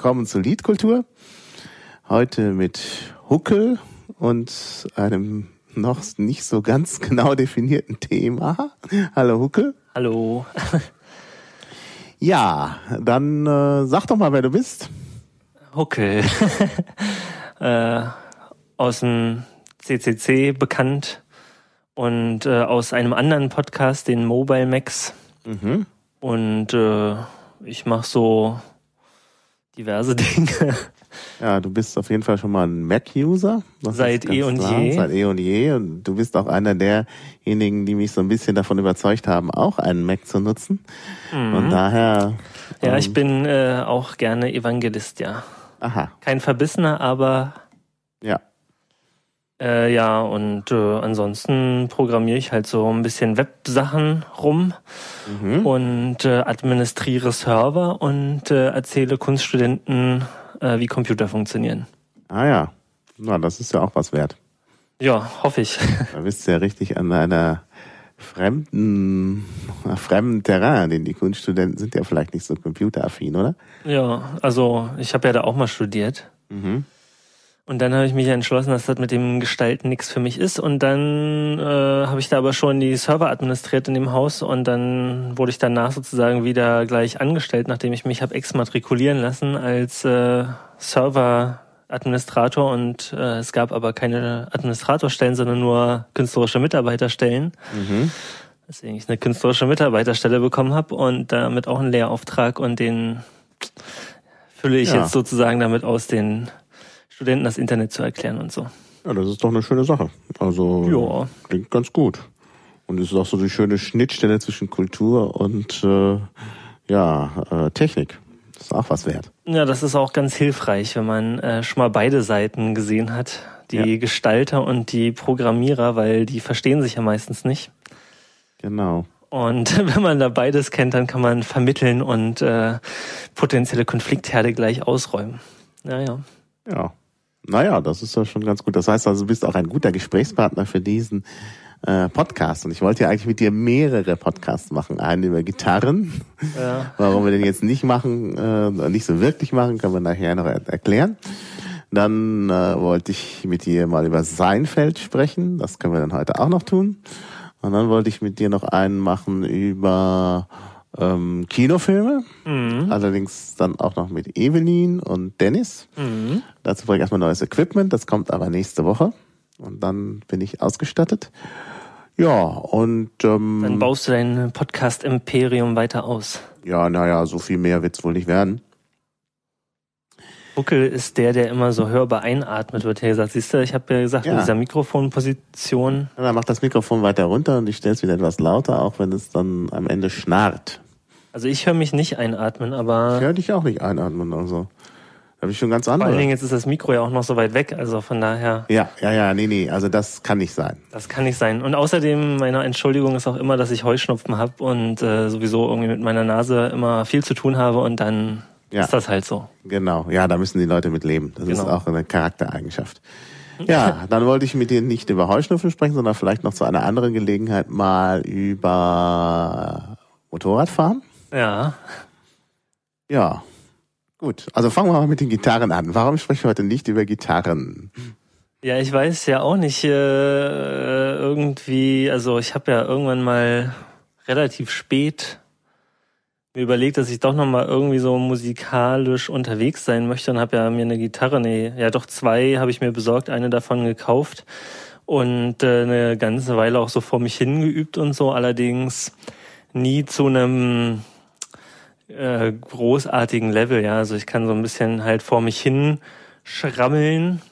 Willkommen zur Liedkultur. Heute mit Huckel und einem noch nicht so ganz genau definierten Thema. Hallo Huckel. Hallo. Ja, dann äh, sag doch mal, wer du bist. Huckel. äh, aus dem CCC bekannt und äh, aus einem anderen Podcast, den Mobile Max. Mhm. Und äh, ich mache so diverse Dinge. Ja, du bist auf jeden Fall schon mal ein Mac-User. Seit eh und klar. je. Seit eh und je. Und du bist auch einer derjenigen, die mich so ein bisschen davon überzeugt haben, auch einen Mac zu nutzen. Mhm. Und daher. Ja, ähm, ich bin äh, auch gerne Evangelist, ja. Aha, Kein Verbissener, aber ja. Äh, ja, und äh, ansonsten programmiere ich halt so ein bisschen Websachen rum Mhm. und äh, administriere Server und äh, erzähle Kunststudenten, äh, wie Computer funktionieren. Ah ja. Na, das ist ja auch was wert. Ja, hoffe ich. Da bist du ja richtig an einer fremden, fremden Terrain, denn die Kunststudenten sind ja vielleicht nicht so computeraffin, oder? ja, also ich habe ja da auch mal studiert. Mhm. Und dann habe ich mich entschlossen, dass das mit dem Gestalten nichts für mich ist. Und dann äh, habe ich da aber schon die Server administriert in dem Haus und dann wurde ich danach sozusagen wieder gleich angestellt, nachdem ich mich habe exmatrikulieren lassen als äh, Server-Administrator und äh, es gab aber keine Administratorstellen, sondern nur künstlerische Mitarbeiterstellen. Mhm. Deswegen ich eine künstlerische Mitarbeiterstelle bekommen habe und damit auch einen Lehrauftrag und den fülle ich Ja. jetzt sozusagen damit aus, den Studenten das Internet zu erklären und so. Ja, das ist doch eine schöne Sache. Also Ja. klingt ganz gut. Und es ist auch so die schöne Schnittstelle zwischen Kultur und äh, ja, äh, Technik. Das ist auch was wert. Ja, das ist auch ganz hilfreich, wenn man äh, schon mal beide Seiten gesehen hat. Die Ja. Gestalter und die Programmierer, weil die verstehen sich ja meistens nicht. Genau. Und wenn man da beides kennt, dann kann man vermitteln und äh, potenzielle Konfliktherde gleich ausräumen. Naja. Ja. Naja, das ist ja schon ganz gut. Das heißt also, du bist auch ein guter Gesprächspartner für diesen äh, Podcast. Und ich wollte ja eigentlich mit dir mehrere Podcasts machen. Einen über Gitarren. Ja. Warum wir den jetzt nicht machen, äh, nicht so wirklich machen, können wir nachher noch er erklären. Dann äh, wollte ich mit dir mal über Seinfeld sprechen. Das können wir dann heute auch noch tun. Und dann wollte ich mit dir noch einen machen über ähm, Kinofilme. Mhm. Allerdings dann auch noch mit Evelyn und Dennis. Mhm. Dazu brauche ich erstmal neues Equipment. Das kommt aber nächste Woche. Und dann bin ich ausgestattet. Ja, und ähm, Dann baust du dein Podcast-Imperium weiter aus. ja, naja, so viel mehr wird's wohl nicht werden. Buckel ist der, der immer so hörbar einatmet, wird hier gesagt. Siehst du, ich habe ja gesagt, Ja. in dieser Mikrofonposition. Ja, Dann mach das Mikrofon weiter runter und ich stelle es wieder etwas lauter, auch wenn es dann am Ende schnarrt. Also ich höre mich nicht einatmen, Ich aber höre dich auch nicht einatmen, also. Da habe ich schon ganz vor allen andere. Dingen jetzt ist das Mikro ja auch noch so weit weg. Also von daher, Ja, ja, ja, nee, nee, also das kann nicht sein. das kann nicht sein. Und außerdem, meine Entschuldigung ist auch immer, dass ich Heuschnupfen habe und äh, sowieso irgendwie mit meiner Nase immer viel zu tun habe und dann Ja. ist das halt so. Genau, ja, da müssen die Leute mit leben. Das ist Genau. auch eine Charaktereigenschaft. Ja, dann wollte ich mit dir nicht über Heuschnupfen sprechen, sondern vielleicht noch zu einer anderen Gelegenheit mal über Motorradfahren. Ja. Ja, gut. Also fangen wir mal mit den Gitarren an. Warum sprechen wir heute nicht über Gitarren? Ja, ich weiß ja auch nicht äh, irgendwie, also ich habe ja irgendwann mal relativ spät mir überlegt, dass ich doch noch mal irgendwie so musikalisch unterwegs sein möchte und habe ja mir eine Gitarre, nee, ja doch zwei habe ich mir besorgt, eine davon gekauft und äh, eine ganze Weile auch so vor mich hingeübt und so, allerdings nie zu einem äh, großartigen Level, ja, also ich kann so ein bisschen halt vor mich hin schrammeln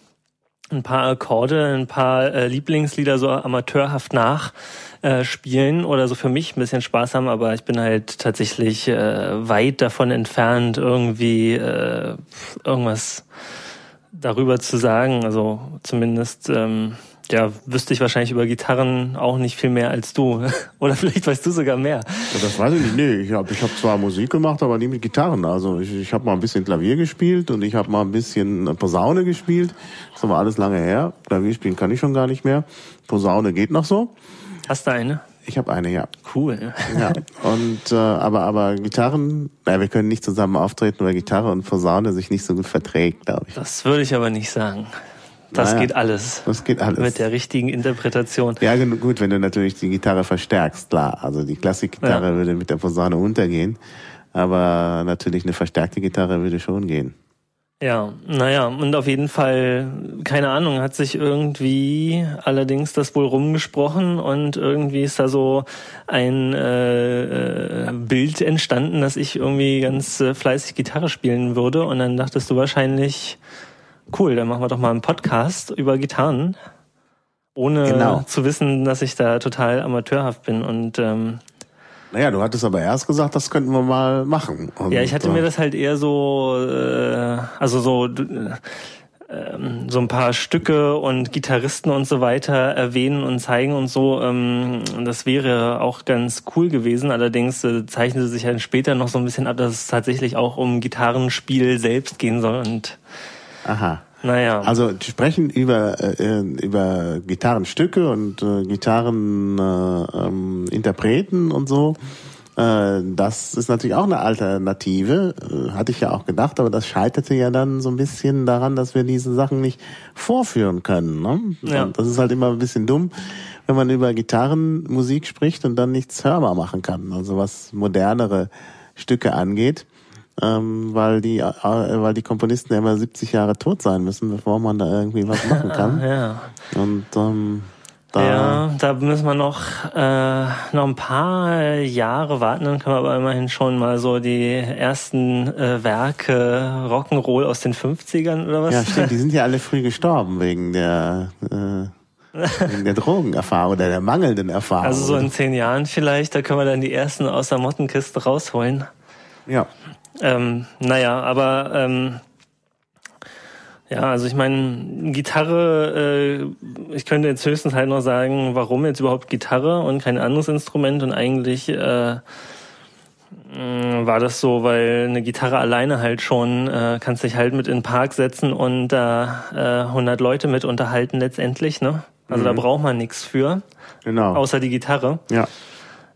ein paar Akkorde, ein paar äh, Lieblingslieder so amateurhaft nach äh, spielen oder so für mich ein bisschen Spaß haben, aber ich bin halt tatsächlich äh, weit davon entfernt, irgendwie äh, irgendwas darüber zu sagen. Also zumindest ähm, ja, wüsste ich wahrscheinlich über Gitarren auch nicht viel mehr als du. Oder vielleicht weißt du sogar mehr. Ja, das weiß ich nicht. Nee, ich habe ich hab zwar Musik gemacht, aber nie mit Gitarren. Also ich, ich habe mal ein bisschen Klavier gespielt und ich habe mal ein bisschen Posaune gespielt. Das ist aber alles lange her. Klavier spielen kann ich schon gar nicht mehr. Posaune geht noch so. Hast du eine? Ich habe eine, ja. Cool. Ja. Und äh, aber aber Gitarren, naja, wir können nicht zusammen auftreten, weil Gitarre und Posaune sich nicht so gut verträgt, glaube ich. Das würde ich aber nicht sagen. Das Naja, geht alles. Das geht alles. Mit der richtigen Interpretation. ja, gut, wenn du natürlich die Gitarre verstärkst, klar. Also die Klassikgitarre Ja. würde mit der Posaune untergehen, aber natürlich eine verstärkte Gitarre würde schon gehen. Ja, naja, und auf jeden Fall, keine Ahnung, hat sich irgendwie allerdings das wohl rumgesprochen und irgendwie ist da so ein äh, äh, Bild entstanden, dass ich irgendwie ganz äh, fleißig Gitarre spielen würde und dann dachtest du wahrscheinlich, cool, dann machen wir doch mal einen Podcast über Gitarren, ohne Genau. zu wissen, dass ich da total amateurhaft bin und ähm, Naja, du hattest aber erst gesagt, das könnten wir mal machen. Und, Ja, ich hatte äh, mir das halt eher so, äh, also so, äh, so ein paar Stücke und Gitarristen und so weiter erwähnen und zeigen und so. Ähm, das wäre auch ganz cool gewesen. Allerdings äh, zeichnete sich dann später noch so ein bisschen ab, dass es tatsächlich auch um Gitarrenspiel selbst gehen soll. Und Aha. naja, Also sprechen über äh, über Gitarrenstücke und äh, Gitarren äh, ähm, und so. Äh, das ist natürlich auch eine Alternative, äh, hatte ich ja auch gedacht, aber das scheiterte ja dann so ein bisschen daran, dass wir diese Sachen nicht vorführen können. Ne? Ja. Und das ist halt immer ein bisschen dumm, wenn man über Gitarrenmusik spricht und dann nichts hörbar machen kann. Also was modernere Stücke angeht ähm, weil die äh, weil die Komponisten ja immer 70 Jahre tot sein müssen, bevor man da irgendwie was machen kann. ja. Und ähm, da Ja, da müssen wir noch, äh, noch ein paar Jahre warten, dann können wir aber immerhin schon mal so die ersten äh, Werke Rock'n'Roll aus den 50ern oder was? ja stimmt, die sind ja alle früh gestorben wegen der äh, wegen der Drogenerfahrung oder der mangelnden Erfahrung. Also so in zehn Jahren vielleicht, da können wir dann die ersten aus der Mottenkiste rausholen. ja. Ähm, naja, aber ähm, ja, also ich meine, Gitarre, äh, ich könnte jetzt höchstens halt noch sagen, warum jetzt überhaupt Gitarre und kein anderes Instrument und eigentlich äh, mh, war das so, weil eine Gitarre alleine halt schon, äh, kannst dich halt mit in den Park setzen und da äh, 100 Leute mit unterhalten letztendlich, ne? Also da braucht man nichts für, Genau. außer die Gitarre. ja.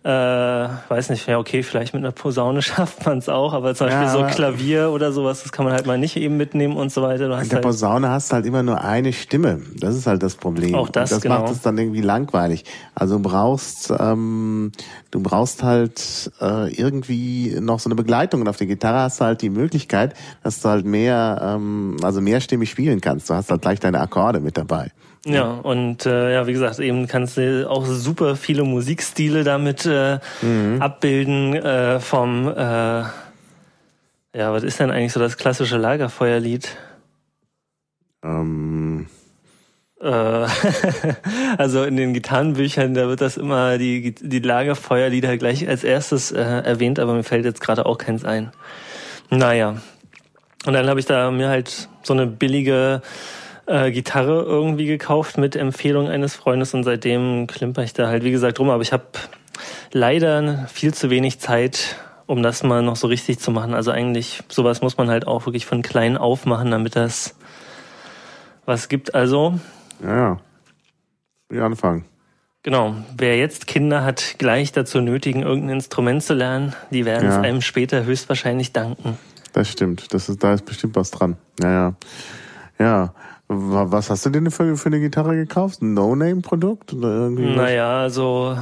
Äh, weiß nicht, ja okay, vielleicht mit einer Posaune schafft man es auch, aber zum Ja, Beispiel so Klavier oder sowas, das kann man halt mal nicht eben mitnehmen und so weiter. Du Mit hast der halt, Posaune hast du halt immer nur eine Stimme. Das ist halt das Problem. Auch das, Und das genau. macht es dann irgendwie langweilig. Also du brauchst, ähm, du brauchst halt äh, irgendwie noch so eine Begleitung. Und auf der Gitarre hast du halt die Möglichkeit, dass du halt mehr, ähm, also mehrstimmig spielen kannst. Du hast halt gleich deine Akkorde mit dabei. Ja, und äh, ja, wie gesagt, eben kannst du auch super viele Musikstile damit äh, Mhm. abbilden äh, vom äh, ja, was ist denn eigentlich so das klassische Lagerfeuerlied? Ähm, Äh, also in den Gitarrenbüchern, da wird das immer die, die Lagerfeuerlieder gleich als erstes äh, erwähnt, aber mir fällt jetzt gerade auch keins ein. Naja. Und dann habe ich da mir halt so eine billige äh, Gitarre irgendwie gekauft mit Empfehlung eines Freundes und seitdem klimper ich da halt, wie gesagt, rum. Aber ich habe leider viel zu wenig Zeit, um das mal noch so richtig zu machen. Also eigentlich, sowas muss man halt auch wirklich von klein auf machen, damit das was gibt. Also, ja, ja. Früh anfangen. genau, wer jetzt Kinder hat, gleich dazu nötigen, irgendein Instrument zu lernen, die werden es Ja. einem später höchstwahrscheinlich danken. Das stimmt. Das ist, da ist bestimmt was dran. Ja, ja. Ja. Wa- Was hast du denn für, für eine Gitarre gekauft? Ein No-Name-Produkt? Naja, also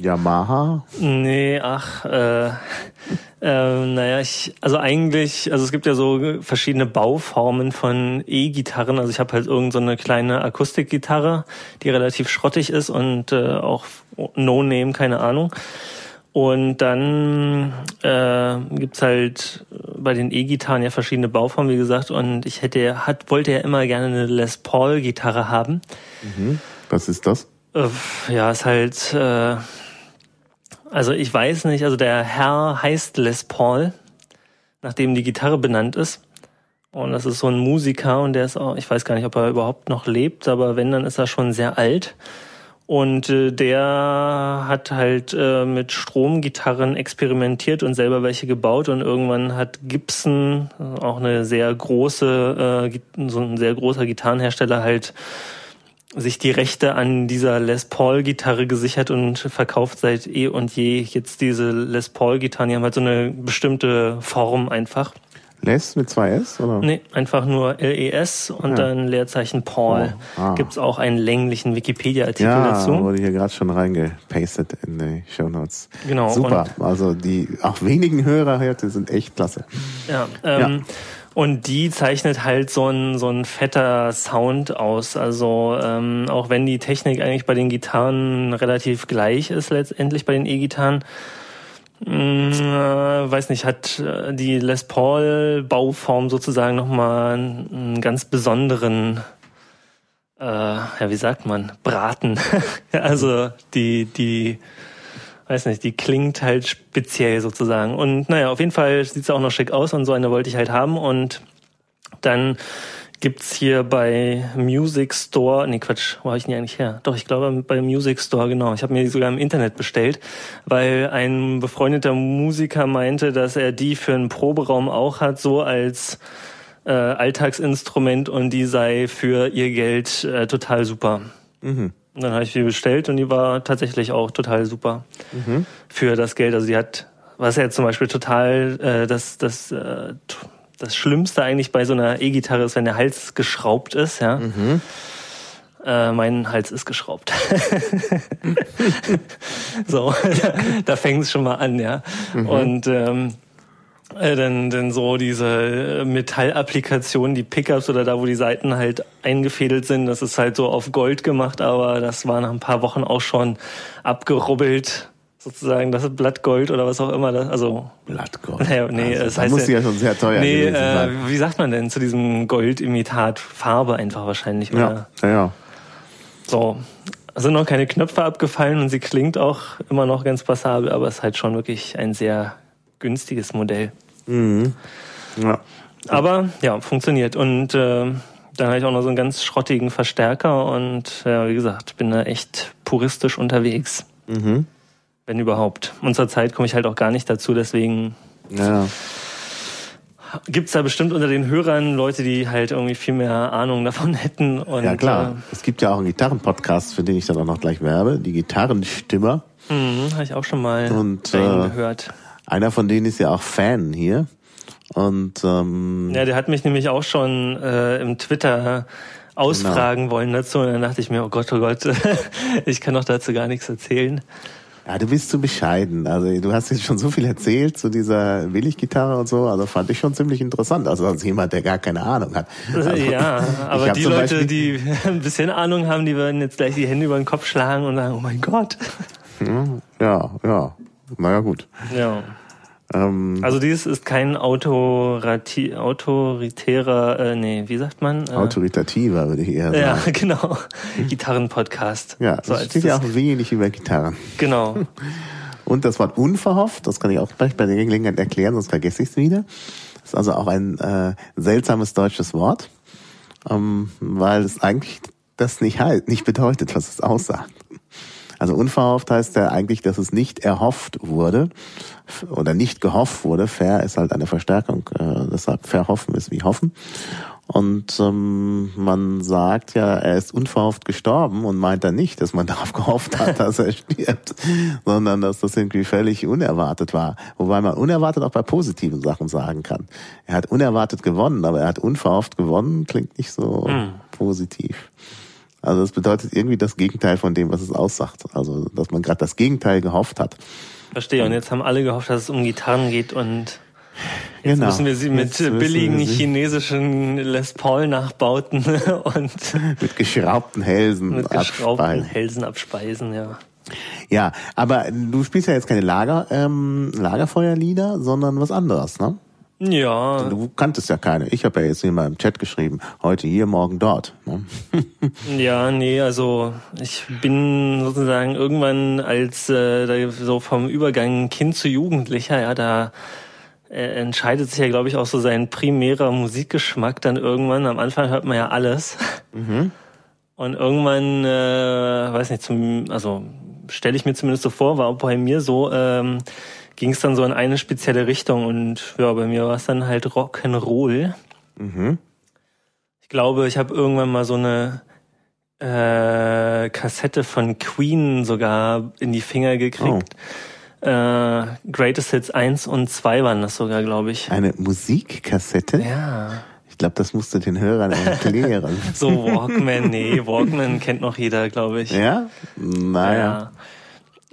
Yamaha? Nee, ach, äh, äh, naja, ich, also eigentlich, also es gibt ja so verschiedene Bauformen von E-Gitarren. Also ich habe halt irgend so eine kleine Akustikgitarre, die relativ schrottig ist und äh, auch No-Name, keine Ahnung. Und dann äh, gibt's halt bei den E-Gitarren ja verschiedene Bauformen, wie gesagt. Und ich hätte, hat, wollte ja immer gerne eine Les Paul-Gitarre haben. Was ist das? Äh, Ja, ist halt, äh, also ich weiß nicht, also der Herr heißt Les Paul, nachdem die Gitarre benannt ist. Und das ist so ein Musiker und der ist auch, ich weiß gar nicht, ob er überhaupt noch lebt, aber wenn, dann ist er schon sehr alt. Und äh, der hat halt äh, mit Stromgitarren experimentiert und selber welche gebaut und irgendwann hat Gibson, äh, auch eine sehr große, äh, so ein sehr großer Gitarrenhersteller halt sich die Rechte an dieser Les Paul Gitarre gesichert und verkauft seit eh und je jetzt diese Les Paul Gitarren. Die haben halt so eine bestimmte Form einfach. Les mit zwei S, oder? Nee, einfach nur LES und ja. dann Leerzeichen Paul. Oh, ah. Gibt's auch einen länglichen Wikipedia-Artikel ja, dazu. Ja, wurde hier gerade schon reingepastet in die Show Notes. Genau. Super. Also die auch wenigen Hörer heute sind echt klasse. Ja, ähm, ja. Und die zeichnet halt so ein, so ein fetter Sound aus. Also ähm, auch wenn die Technik eigentlich bei den Gitarren relativ gleich ist, letztendlich bei den E-Gitarren, äh, weiß nicht, hat äh, die Les Paul Bauform sozusagen nochmal einen ganz besonderen, äh, ja, wie sagt man, Braten. also die, die weiß nicht, die klingt halt speziell sozusagen. Und naja, auf jeden Fall sieht sie auch noch schick aus und so eine wollte ich halt haben. Und dann gibt's hier bei Music Store, nee Quatsch, wo habe ich die eigentlich her? Doch, ich glaube bei Music Store, genau. Ich habe mir die sogar im Internet bestellt, weil ein befreundeter Musiker meinte, dass er die für einen Proberaum auch hat, so als äh, Alltagsinstrument und die sei für ihr Geld äh, total super. Mhm. Und dann habe ich die bestellt und die war tatsächlich auch total super mhm. für das Geld. Also die hat, was ja zum Beispiel total äh, das, das, äh, das Schlimmste eigentlich bei so einer E-Gitarre ist, wenn der Hals geschraubt ist, ja. Mhm. Äh, mein Hals ist geschraubt. so, da, da fängt es schon mal an, ja. Mhm. Und ähm, äh, denn, denn so diese Metallapplikationen, die Pickups oder da, wo die Seiten halt eingefädelt sind, das ist halt so auf Gold gemacht, aber das war nach ein paar Wochen auch schon abgerubbelt sozusagen das Blattgold oder was auch immer das also Blattgold naja, nee also, das heißt muss ja, ja schon sehr teuer nee äh, wie sagt man denn zu diesem Goldimitat Farbe einfach wahrscheinlich oder ja, ja, ja. so sind noch keine Knöpfe abgefallen und sie klingt auch immer noch ganz passabel aber es ist halt schon wirklich ein sehr günstiges Modell. Mhm. Ja. Aber ja, funktioniert. Und äh, dann habe ich auch noch so einen ganz schrottigen Verstärker und ja, wie gesagt, bin da echt puristisch unterwegs. Mhm. Wenn überhaupt. Zur Zeit komme ich halt auch gar nicht dazu, deswegen ja. gibt es da bestimmt unter den Hörern Leute, die halt irgendwie viel mehr Ahnung davon hätten. Und, ja klar, äh, es gibt ja auch einen Gitarrenpodcast, für den ich dann auch noch gleich werbe, die Gitarrenstimmer. Mhm, habe ich auch schon mal und, äh, gehört. Einer von denen ist ja auch Fan hier. Und ähm, ja, der hat mich nämlich auch schon äh, im Twitter ausfragen genau. wollen dazu. Und dann dachte ich mir, oh Gott, oh Gott, ich kann doch dazu gar nichts erzählen. Ja, du bist zu bescheiden. Also du hast jetzt schon so viel erzählt zu dieser Billiggitarre und so. Also fand ich schon ziemlich interessant. Also als jemand, der gar keine Ahnung hat. Also, ja, aber die Leute, die ein bisschen Ahnung haben, die würden jetzt gleich die Hände über den Kopf schlagen und sagen, oh mein Gott. Ja, ja. Naja, gut. Ja. Ähm, also dies ist kein autorati autoritärer, äh, nee, wie sagt man? Äh, Autoritativer würde ich eher sagen. Ja, genau. Gitarrenpodcast. Ja, so es steht ja auch wenig über Gitarren. Genau. Und das Wort unverhofft, das kann ich auch gleich bei der Gelegenheit erklären, sonst vergesse ich es wieder. Das ist also auch ein äh, seltsames deutsches Wort, ähm, weil es eigentlich das nicht halt, nicht bedeutet, was es aussagt. Also unverhofft heißt ja eigentlich, dass es nicht erhofft wurde oder nicht gehofft wurde. Fair ist halt eine Verstärkung, äh, deshalb verhoffen ist wie hoffen. Und ähm, man sagt ja, er ist unverhofft gestorben und meint dann nicht, dass man darauf gehofft hat, dass er stirbt, sondern dass das irgendwie völlig unerwartet war. Wobei man unerwartet auch bei positiven Sachen sagen kann. Er hat unerwartet gewonnen, aber er hat unverhofft gewonnen, klingt nicht so hm. positiv. Also das bedeutet irgendwie das Gegenteil von dem, was es aussagt. Also dass man gerade das Gegenteil gehofft hat. Verstehe. Und jetzt haben alle gehofft, dass es um Gitarren geht und Jetzt genau. müssen wir sie mit billigen chinesischen Les Paul nachbauten und mit geschraubten Hälsen mit geschraubten abspeisen. Hälsen abspeisen, ja. Ja, aber du spielst ja jetzt keine Lager, ähm, Lagerfeuerlieder, sondern was anderes, ne? Ja. Du kanntest ja keine. Ich habe ja jetzt hier mal im Chat geschrieben, heute hier, morgen dort. Ne? ja, nee, also ich bin sozusagen irgendwann als äh, so vom Übergang Kind zu Jugendlicher, ja, da äh, entscheidet sich ja, glaube ich, auch so sein primärer Musikgeschmack dann irgendwann. Am Anfang hört man ja alles. Mhm. Und irgendwann, äh, weiß nicht, zum, also stelle ich mir zumindest so vor, war auch bei mir so, ähm, ging es dann so in eine spezielle Richtung und ja, bei mir war es dann halt Rock'n'Roll. Mhm. Ich glaube, ich habe irgendwann mal so eine äh, Kassette von Queen sogar in die Finger gekriegt. Oh. Äh, Greatest Hits 1 und 2 waren das sogar, glaube ich. Eine Musikkassette? Ja. Ich glaube, das musst du den Hörern erklären. so Walkman, nee, Walkman kennt noch jeder, glaube ich. Ja? Naja. Ja.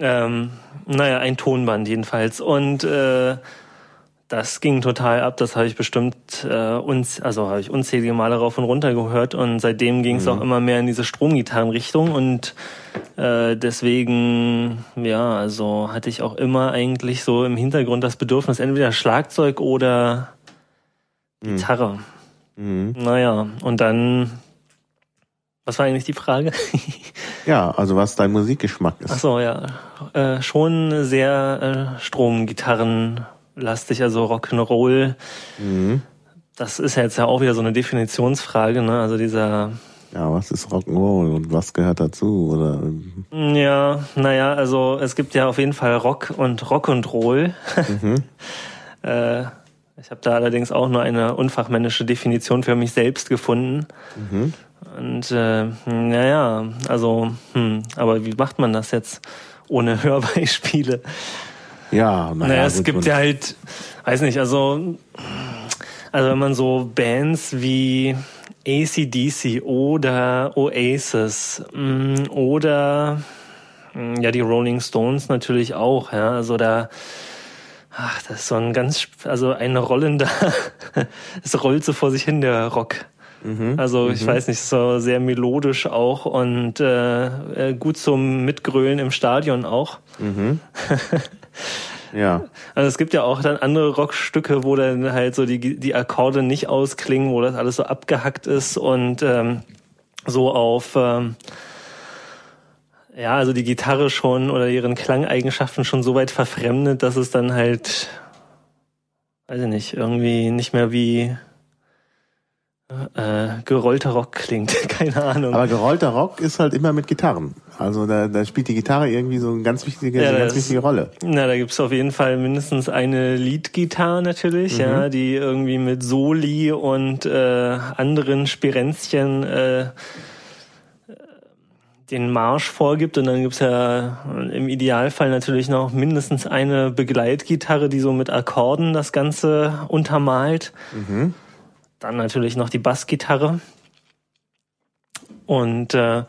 Ähm, naja, ein Tonband jedenfalls. Und äh, das ging total ab. Das habe ich bestimmt äh, uns, also habe ich unzählige Male rauf und runter gehört und seitdem ging es mhm. auch immer mehr in diese Stromgitarrenrichtung und äh, deswegen, ja, also hatte ich auch immer eigentlich so im Hintergrund das Bedürfnis, entweder Schlagzeug oder mhm. Gitarre. Mhm. Naja, und dann, was war eigentlich die Frage? ja, also was dein Musikgeschmack ist. Ach so, ja, äh, schon sehr äh, Stromgitarren lastig, also Rock'n'Roll. Mhm. Das ist ja jetzt ja auch wieder so eine Definitionsfrage, ne? Also dieser. Ja, was ist Rock'n'Roll und was gehört dazu? Oder? Ja, naja, also es gibt ja auf jeden Fall Rock und Rock und Roll. Mhm. äh, ich habe da allerdings auch nur eine unfachmännische Definition für mich selbst gefunden. Mhm. Und äh, naja, also, hm, aber wie macht man das jetzt ohne Hörbeispiele? Ja, naja, naja es gibt ja halt, weiß nicht, also, also wenn man so Bands wie ACDC oder Oasis mm, oder mm, ja die Rolling Stones natürlich auch, ja, also da ach, das ist so ein ganz also ein rollender es rollt so vor sich hin der Rock. Mhm, also ich mhm. weiß nicht, so sehr melodisch auch und äh, äh gut zum Mitgrölen im Stadion auch. Mhm. Ja. Also es gibt ja auch dann andere Rockstücke, wo dann halt so die, die Akkorde nicht ausklingen, wo das alles so abgehackt ist und ähm, so auf ähm, ja, also die Gitarre schon oder ihren Klangeigenschaften schon so weit verfremdet, dass es dann halt, weiß ich nicht, irgendwie nicht mehr wie äh, gerollter Rock klingt, keine Ahnung. Aber gerollter Rock ist halt immer mit Gitarren. Also da, da spielt die Gitarre irgendwie so eine ganz wichtige, ja, eine ganz wichtige Rolle. Na, da gibt's auf jeden Fall mindestens eine Leadgitarre natürlich, mhm. ja, die irgendwie mit Soli und äh, anderen Spirenzchen äh, den Marsch vorgibt und dann gibt's ja im Idealfall natürlich noch mindestens eine Begleitgitarre, die so mit Akkorden das Ganze untermalt. Mhm. Dann natürlich noch die Bassgitarre. Und äh,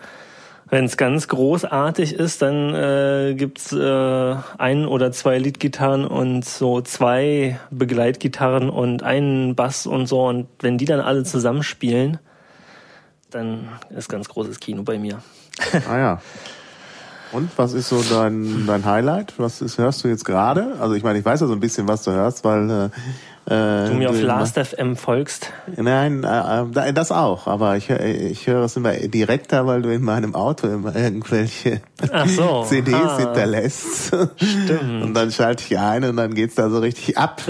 wenn es ganz großartig ist, dann äh, gibt's äh, ein oder zwei Leadgitarren und so zwei Begleitgitarren und einen Bass und so. Und wenn die dann alle zusammenspielen, dann ist ganz großes Kino bei mir. Ah ja. Und was ist so dein, dein Highlight? Was ist, hörst du jetzt gerade? Also ich meine, ich weiß ja so ein bisschen, was du hörst, weil äh, äh, du mir auf Last.fm folgst? Nein, äh, das auch. Aber ich, ich höre es immer direkter, weil du in meinem Auto immer irgendwelche so, CDs ah, hinterlässt. Stimmt. Und dann schalte ich ein und dann geht's da so richtig ab.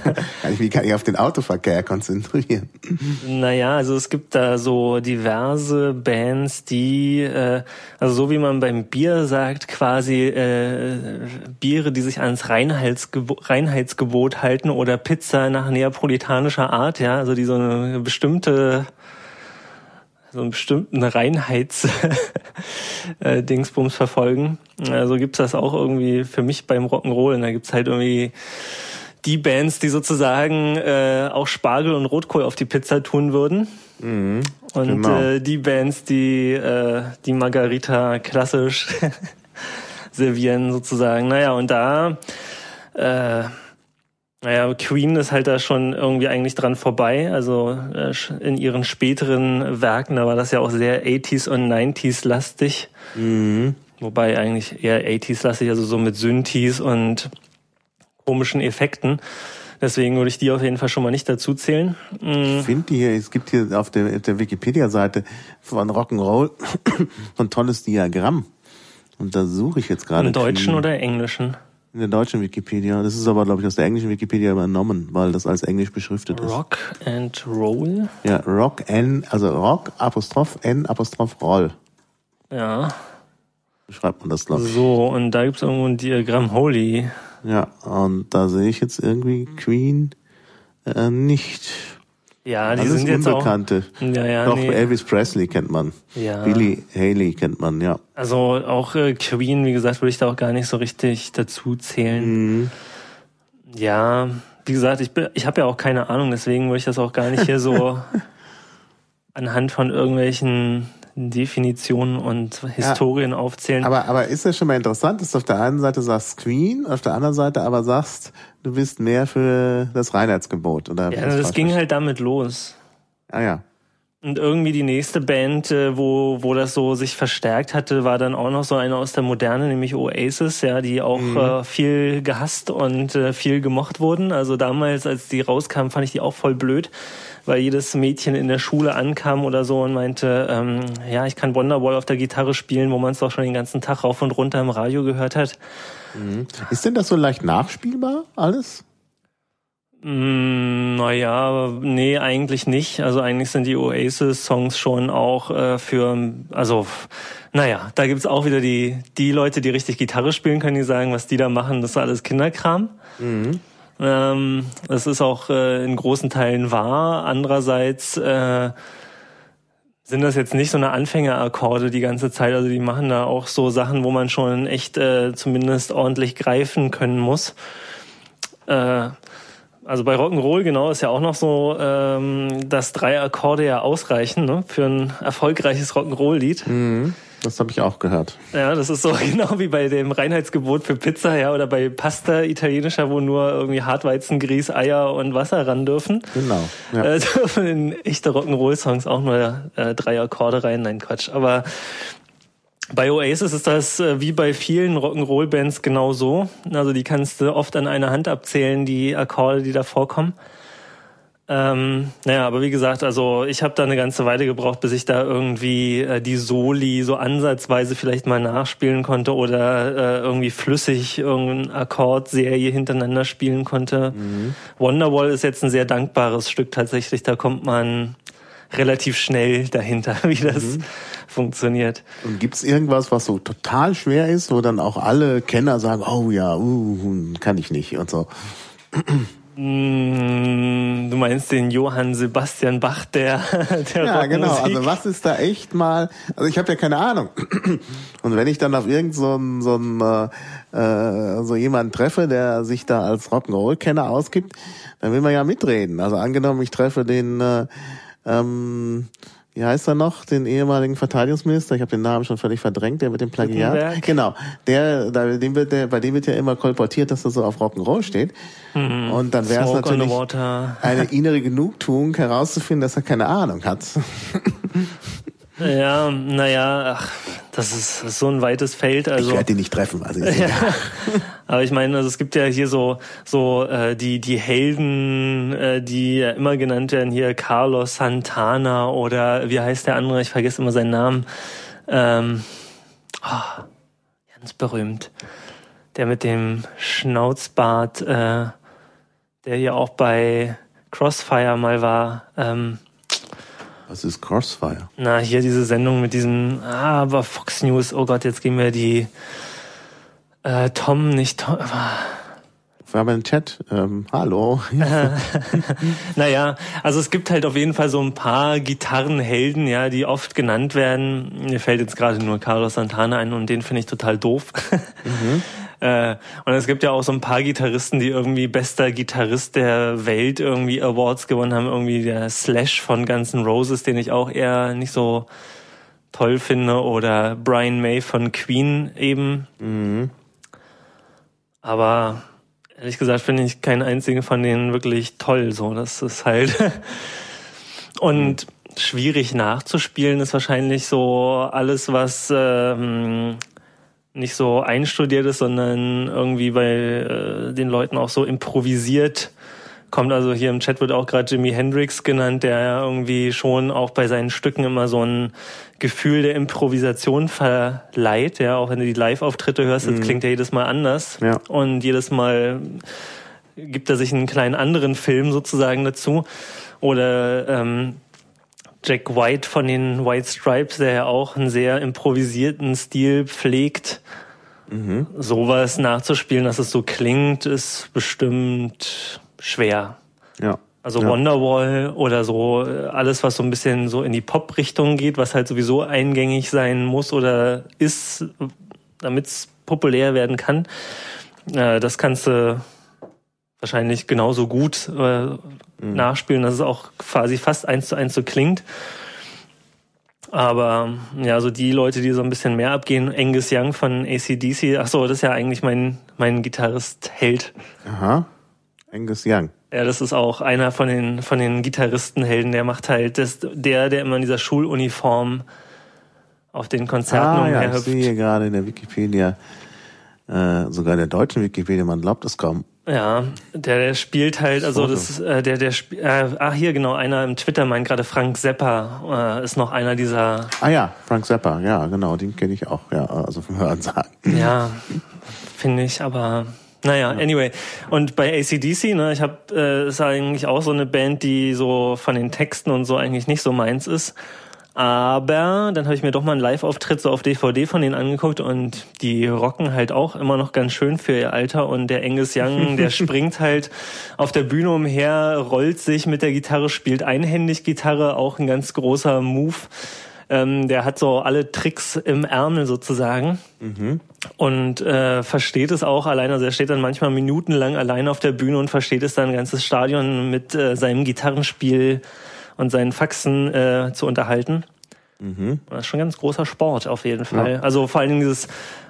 Wie kann ich auf den Autoverkehr konzentrieren? Naja, also es gibt da so diverse Bands, die, äh, also so wie man beim Bier sagt, quasi äh, Biere, die sich ans Reinheitsgebot, Reinheitsgebot halten oder Pizza nach neapolitanischer Art, ja, also die so eine bestimmte so einen bestimmten Reinheits-Dingsbums äh, verfolgen. Also gibt's das auch irgendwie für mich beim Rock'n'Roll. Und da gibt's halt irgendwie die Bands, die sozusagen äh, auch Spargel und Rotkohl auf die Pizza tun würden. Mhm, und genau. äh, die Bands, die äh, die Margarita klassisch servieren sozusagen. Naja, und da äh, naja, Queen ist halt da schon irgendwie eigentlich dran vorbei. Also äh, in ihren späteren Werken, da war das ja auch sehr 80s und 90s lastig. Mhm. Wobei eigentlich eher 80s lastig, also so mit Synthes und komischen Effekten. Deswegen würde ich die auf jeden Fall schon mal nicht dazu zählen. Mhm. Ich finde hier, es gibt hier auf der, der Wikipedia-Seite von Rock'n'Roll ein tolles Diagramm. Und da suche ich jetzt gerade. Im Deutschen Queen. oder Englischen? In der deutschen Wikipedia. Das ist aber, glaube ich, aus der englischen Wikipedia übernommen, weil das als englisch beschriftet ist. Rock and Roll? Ja, Rock N, also Rock, Apostroph N, Apostroph Roll. Ja. Schreibt man das, glaube ich. So, und da gibt es irgendwo ein Diagramm Holy. Ja, und da sehe ich jetzt irgendwie Queen äh, nicht. Ja, die Alles sind jetzt Unbekannte. auch. Ja, ja, Doch, nee. Elvis Presley kennt man. Ja. Billy Haley kennt man, ja. Also auch äh, Queen, wie gesagt, würde ich da auch gar nicht so richtig dazu zählen. Mhm. Ja, wie gesagt, ich, bin- ich habe ja auch keine Ahnung, deswegen würde ich das auch gar nicht hier so anhand von irgendwelchen Definitionen und Historien aufzählen. Aber, aber ist das schon mal interessant, dass du auf der einen Seite sagst Queen, auf der anderen Seite aber sagst, du bist mehr für das Reinheitsgebot, oder? ja, das ging halt damit los. Ah ja. Und irgendwie die nächste Band, äh, wo, wo das so sich verstärkt hatte, war dann auch noch so eine aus der Moderne, nämlich Oasis, ja, die auch äh, viel gehasst und äh, viel gemocht wurden. Also damals, als die rauskamen, fand ich die auch voll blöd, weil jedes Mädchen in der Schule ankam oder so und meinte, ähm, ja, ich kann Wonderwall auf der Gitarre spielen, wo man es doch schon den ganzen Tag rauf und runter im Radio gehört hat. Ist denn das so leicht nachspielbar, alles? Mm, naja, nee, eigentlich nicht. Also eigentlich sind die Oasis-Songs schon auch äh, für, also, naja, da gibt's auch wieder die, die Leute, die richtig Gitarre spielen können, die sagen, was die da machen, das ist alles Kinderkram. Ähm, das ist auch äh, in großen Teilen wahr. Andererseits äh, sind das jetzt nicht so eine Anfängerakkorde die ganze Zeit. Also die machen da auch so Sachen, wo man schon echt äh, zumindest ordentlich greifen können muss. Äh, also bei Rock'n'Roll genau ist ja auch noch so, ähm, dass drei Akkorde ja ausreichen ne, für ein erfolgreiches Rock'n'Roll-Lied. Mhm. Das habe ich auch gehört. Ja, das ist so genau wie bei dem Reinheitsgebot für Pizza, ja, oder bei Pasta italienischer, wo nur irgendwie Hartweizengrieß, Eier und Wasser ran dürfen. Genau. Ja. Äh, dürfen in echte Rock'n'Roll-Songs auch nur äh, drei Akkorde rein. Nein, Quatsch. Aber bei Oasis ist das äh, wie bei vielen Rock'n'Roll-Bands genau so. Also die kannst du oft an einer Hand abzählen, die Akkorde, die da vorkommen. Ähm, naja, aber wie gesagt, also ich habe da eine ganze Weile gebraucht, bis ich da irgendwie äh, die Soli so ansatzweise vielleicht mal nachspielen konnte oder äh, irgendwie flüssig irgendeine Akkordserie hintereinander spielen konnte. Wonderwall ist jetzt ein sehr dankbares Stück tatsächlich. Da kommt man relativ schnell dahinter, wie das funktioniert. Und gibt's irgendwas, was so total schwer ist, wo dann auch alle Kenner sagen, oh ja, uh, kann ich nicht und so. Mm, Du meinst den Johann Sebastian Bach der, der Ja, genau. Also was ist da echt mal? Also ich habe ja keine Ahnung. Und wenn ich dann auf irgend so ein, so ein äh, äh, so jemanden treffe, der sich da als Rock'n'Roll-Kenner ausgibt, dann will man ja mitreden. Also angenommen, ich treffe den, äh, ähm, wie heißt er noch, den ehemaligen Verteidigungsminister? Ich habe den Namen schon völlig verdrängt, der mit dem Plagiat. Gutenberg? Genau. Der, da, dem wird, der, bei dem wird ja immer kolportiert, dass er so auf Rock'n'Roll steht. Und dann wäre es Mhm. Natürlich eine innere Genugtuung herauszufinden, dass er keine Ahnung hat. Ja, naja, ach, das ist, das ist so ein weites Feld. Ich Also, werde ihn nicht treffen. Also ist Ja. Aber ich meine, also es gibt ja hier so so äh, die die Helden, äh, die ja immer genannt werden hier Carlos Santana oder wie heißt der andere? Ich vergesse immer seinen Namen. Ähm, ah, ganz berühmt. Der mit dem Schnauzbart, äh, der hier auch bei Crossfire mal war. Ähm, Was ist Crossfire? na, hier diese Sendung mit diesem, ah, aber Fox News, oh Gott, jetzt gehen mir die äh, Tom, nicht Tom. Wir haben einen Chat. Ähm, hallo. Naja, also es gibt halt auf jeden Fall so ein paar Gitarrenhelden, ja, die oft genannt werden. Mir fällt jetzt gerade nur Carlos Santana ein und den finde ich total doof. Äh, und es gibt ja auch so ein paar Gitarristen, die irgendwie bester Gitarrist der Welt irgendwie Awards gewonnen haben. Irgendwie der Slash von Guns N' Roses, den ich auch eher nicht so toll finde. Oder Brian May von Queen eben. Aber ehrlich gesagt finde ich keinen einzigen von denen wirklich toll. So, das ist halt und schwierig nachzuspielen ist wahrscheinlich so alles, was ähm, nicht so einstudiert ist, sondern irgendwie bei äh, den Leuten auch so improvisiert kommt. Also hier im Chat wird auch gerade Jimi Hendrix genannt, der ja irgendwie schon auch bei seinen Stücken immer so ein Gefühl der Improvisation verleiht. Ja, auch wenn du die Live-Auftritte hörst, das klingt ja jedes Mal anders. Ja. Und jedes Mal gibt er sich einen kleinen anderen Film sozusagen dazu. Oder ähm, Jack White von den White Stripes, der ja auch einen sehr improvisierten Stil pflegt. Sowas nachzuspielen, dass es so klingt, ist bestimmt schwer. Ja. Also Ja. Wonderwall oder so alles, was so ein bisschen so in die Pop-Richtung geht, was halt sowieso eingängig sein muss oder ist, damit es populär werden kann. Äh, das kannst du wahrscheinlich genauso gut äh, nachspielen, dass es auch quasi fast eins zu eins so klingt. Aber ja, so die Leute, die so ein bisschen mehr abgehen, Angus Young von ACDC, ach so, das ist ja eigentlich mein, mein Gitarrist-Held. Aha. Angus Young. Ja, das ist auch einer von den, von den Gitarristenhelden, der macht halt das, der, der immer in dieser Schuluniform auf den Konzerten Ah, ja, ich umherhüpft. sehe gerade in der Wikipedia, äh, sogar in der deutschen Wikipedia, man glaubt es kaum. Ja, der, der spielt halt, also das, äh, der, der, äh, ah, hier genau, einer im Twitter meint gerade Frank Zappa, äh, ist noch einer dieser, Ah ja, Frank Zappa, ja, genau, den kenne ich auch, ja, also vom Hören sagen. ja, finde ich, aber naja, anyway. Und bei ACDC, ne, ich habe, äh, ist eigentlich auch so eine Band, die so von den Texten und so eigentlich nicht so meins ist. Aber dann habe ich mir doch mal einen Live-Auftritt so auf DVD von denen angeguckt und die rocken halt auch immer noch ganz schön für ihr Alter und der Angus Young, der springt halt auf der Bühne umher, rollt sich mit der Gitarre, spielt einhändig Gitarre, auch ein ganz großer Move. Ähm, der hat so alle Tricks im Ärmel sozusagen und äh, versteht es auch alleine. Also er steht dann manchmal minutenlang alleine auf der Bühne und versteht es dann ein ganzes Stadion mit äh, seinem Gitarrenspiel und seinen Faxen äh, zu unterhalten. Das ist schon ein ganz großer Sport auf jeden Fall. Also vor allen Dingen dieses,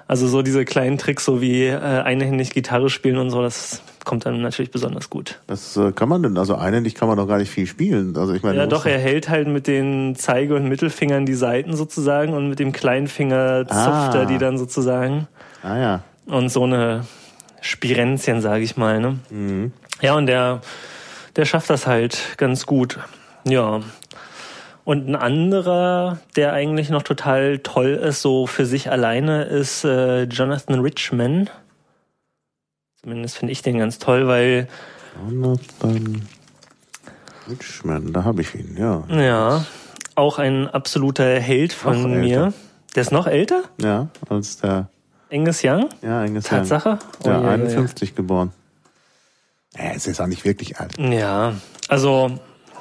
also so diese kleinen Tricks, so wie äh, einhändig Gitarre spielen und so, das kommt dann natürlich besonders gut. Das äh, kann man denn, also einhändig kann man doch gar nicht viel spielen. Also ich meine, Ja, doch, er hält halt mit den Zeige- und Mittelfingern die Seiten sozusagen und mit dem kleinen Finger zupft Ah. er die dann sozusagen. Ah ja. und so eine Spirenzchen, sage ich mal. Ne? Ja, und der, der schafft das halt ganz gut. Ja. Und ein anderer, der eigentlich noch total toll ist, so für sich alleine, ist äh, Jonathan Richman. Zumindest finde ich den ganz toll, weil, Jonathan Richman, da habe ich ihn, ja. ja, auch ein absoluter Held von Noch älter. mir. Der ist noch älter? Ja, als der, Angus Young? ja, Angus Young. Tatsache? Oh, Ja, ja, ja, 51 geboren. Er ist jetzt auch nicht wirklich alt. Ja, also,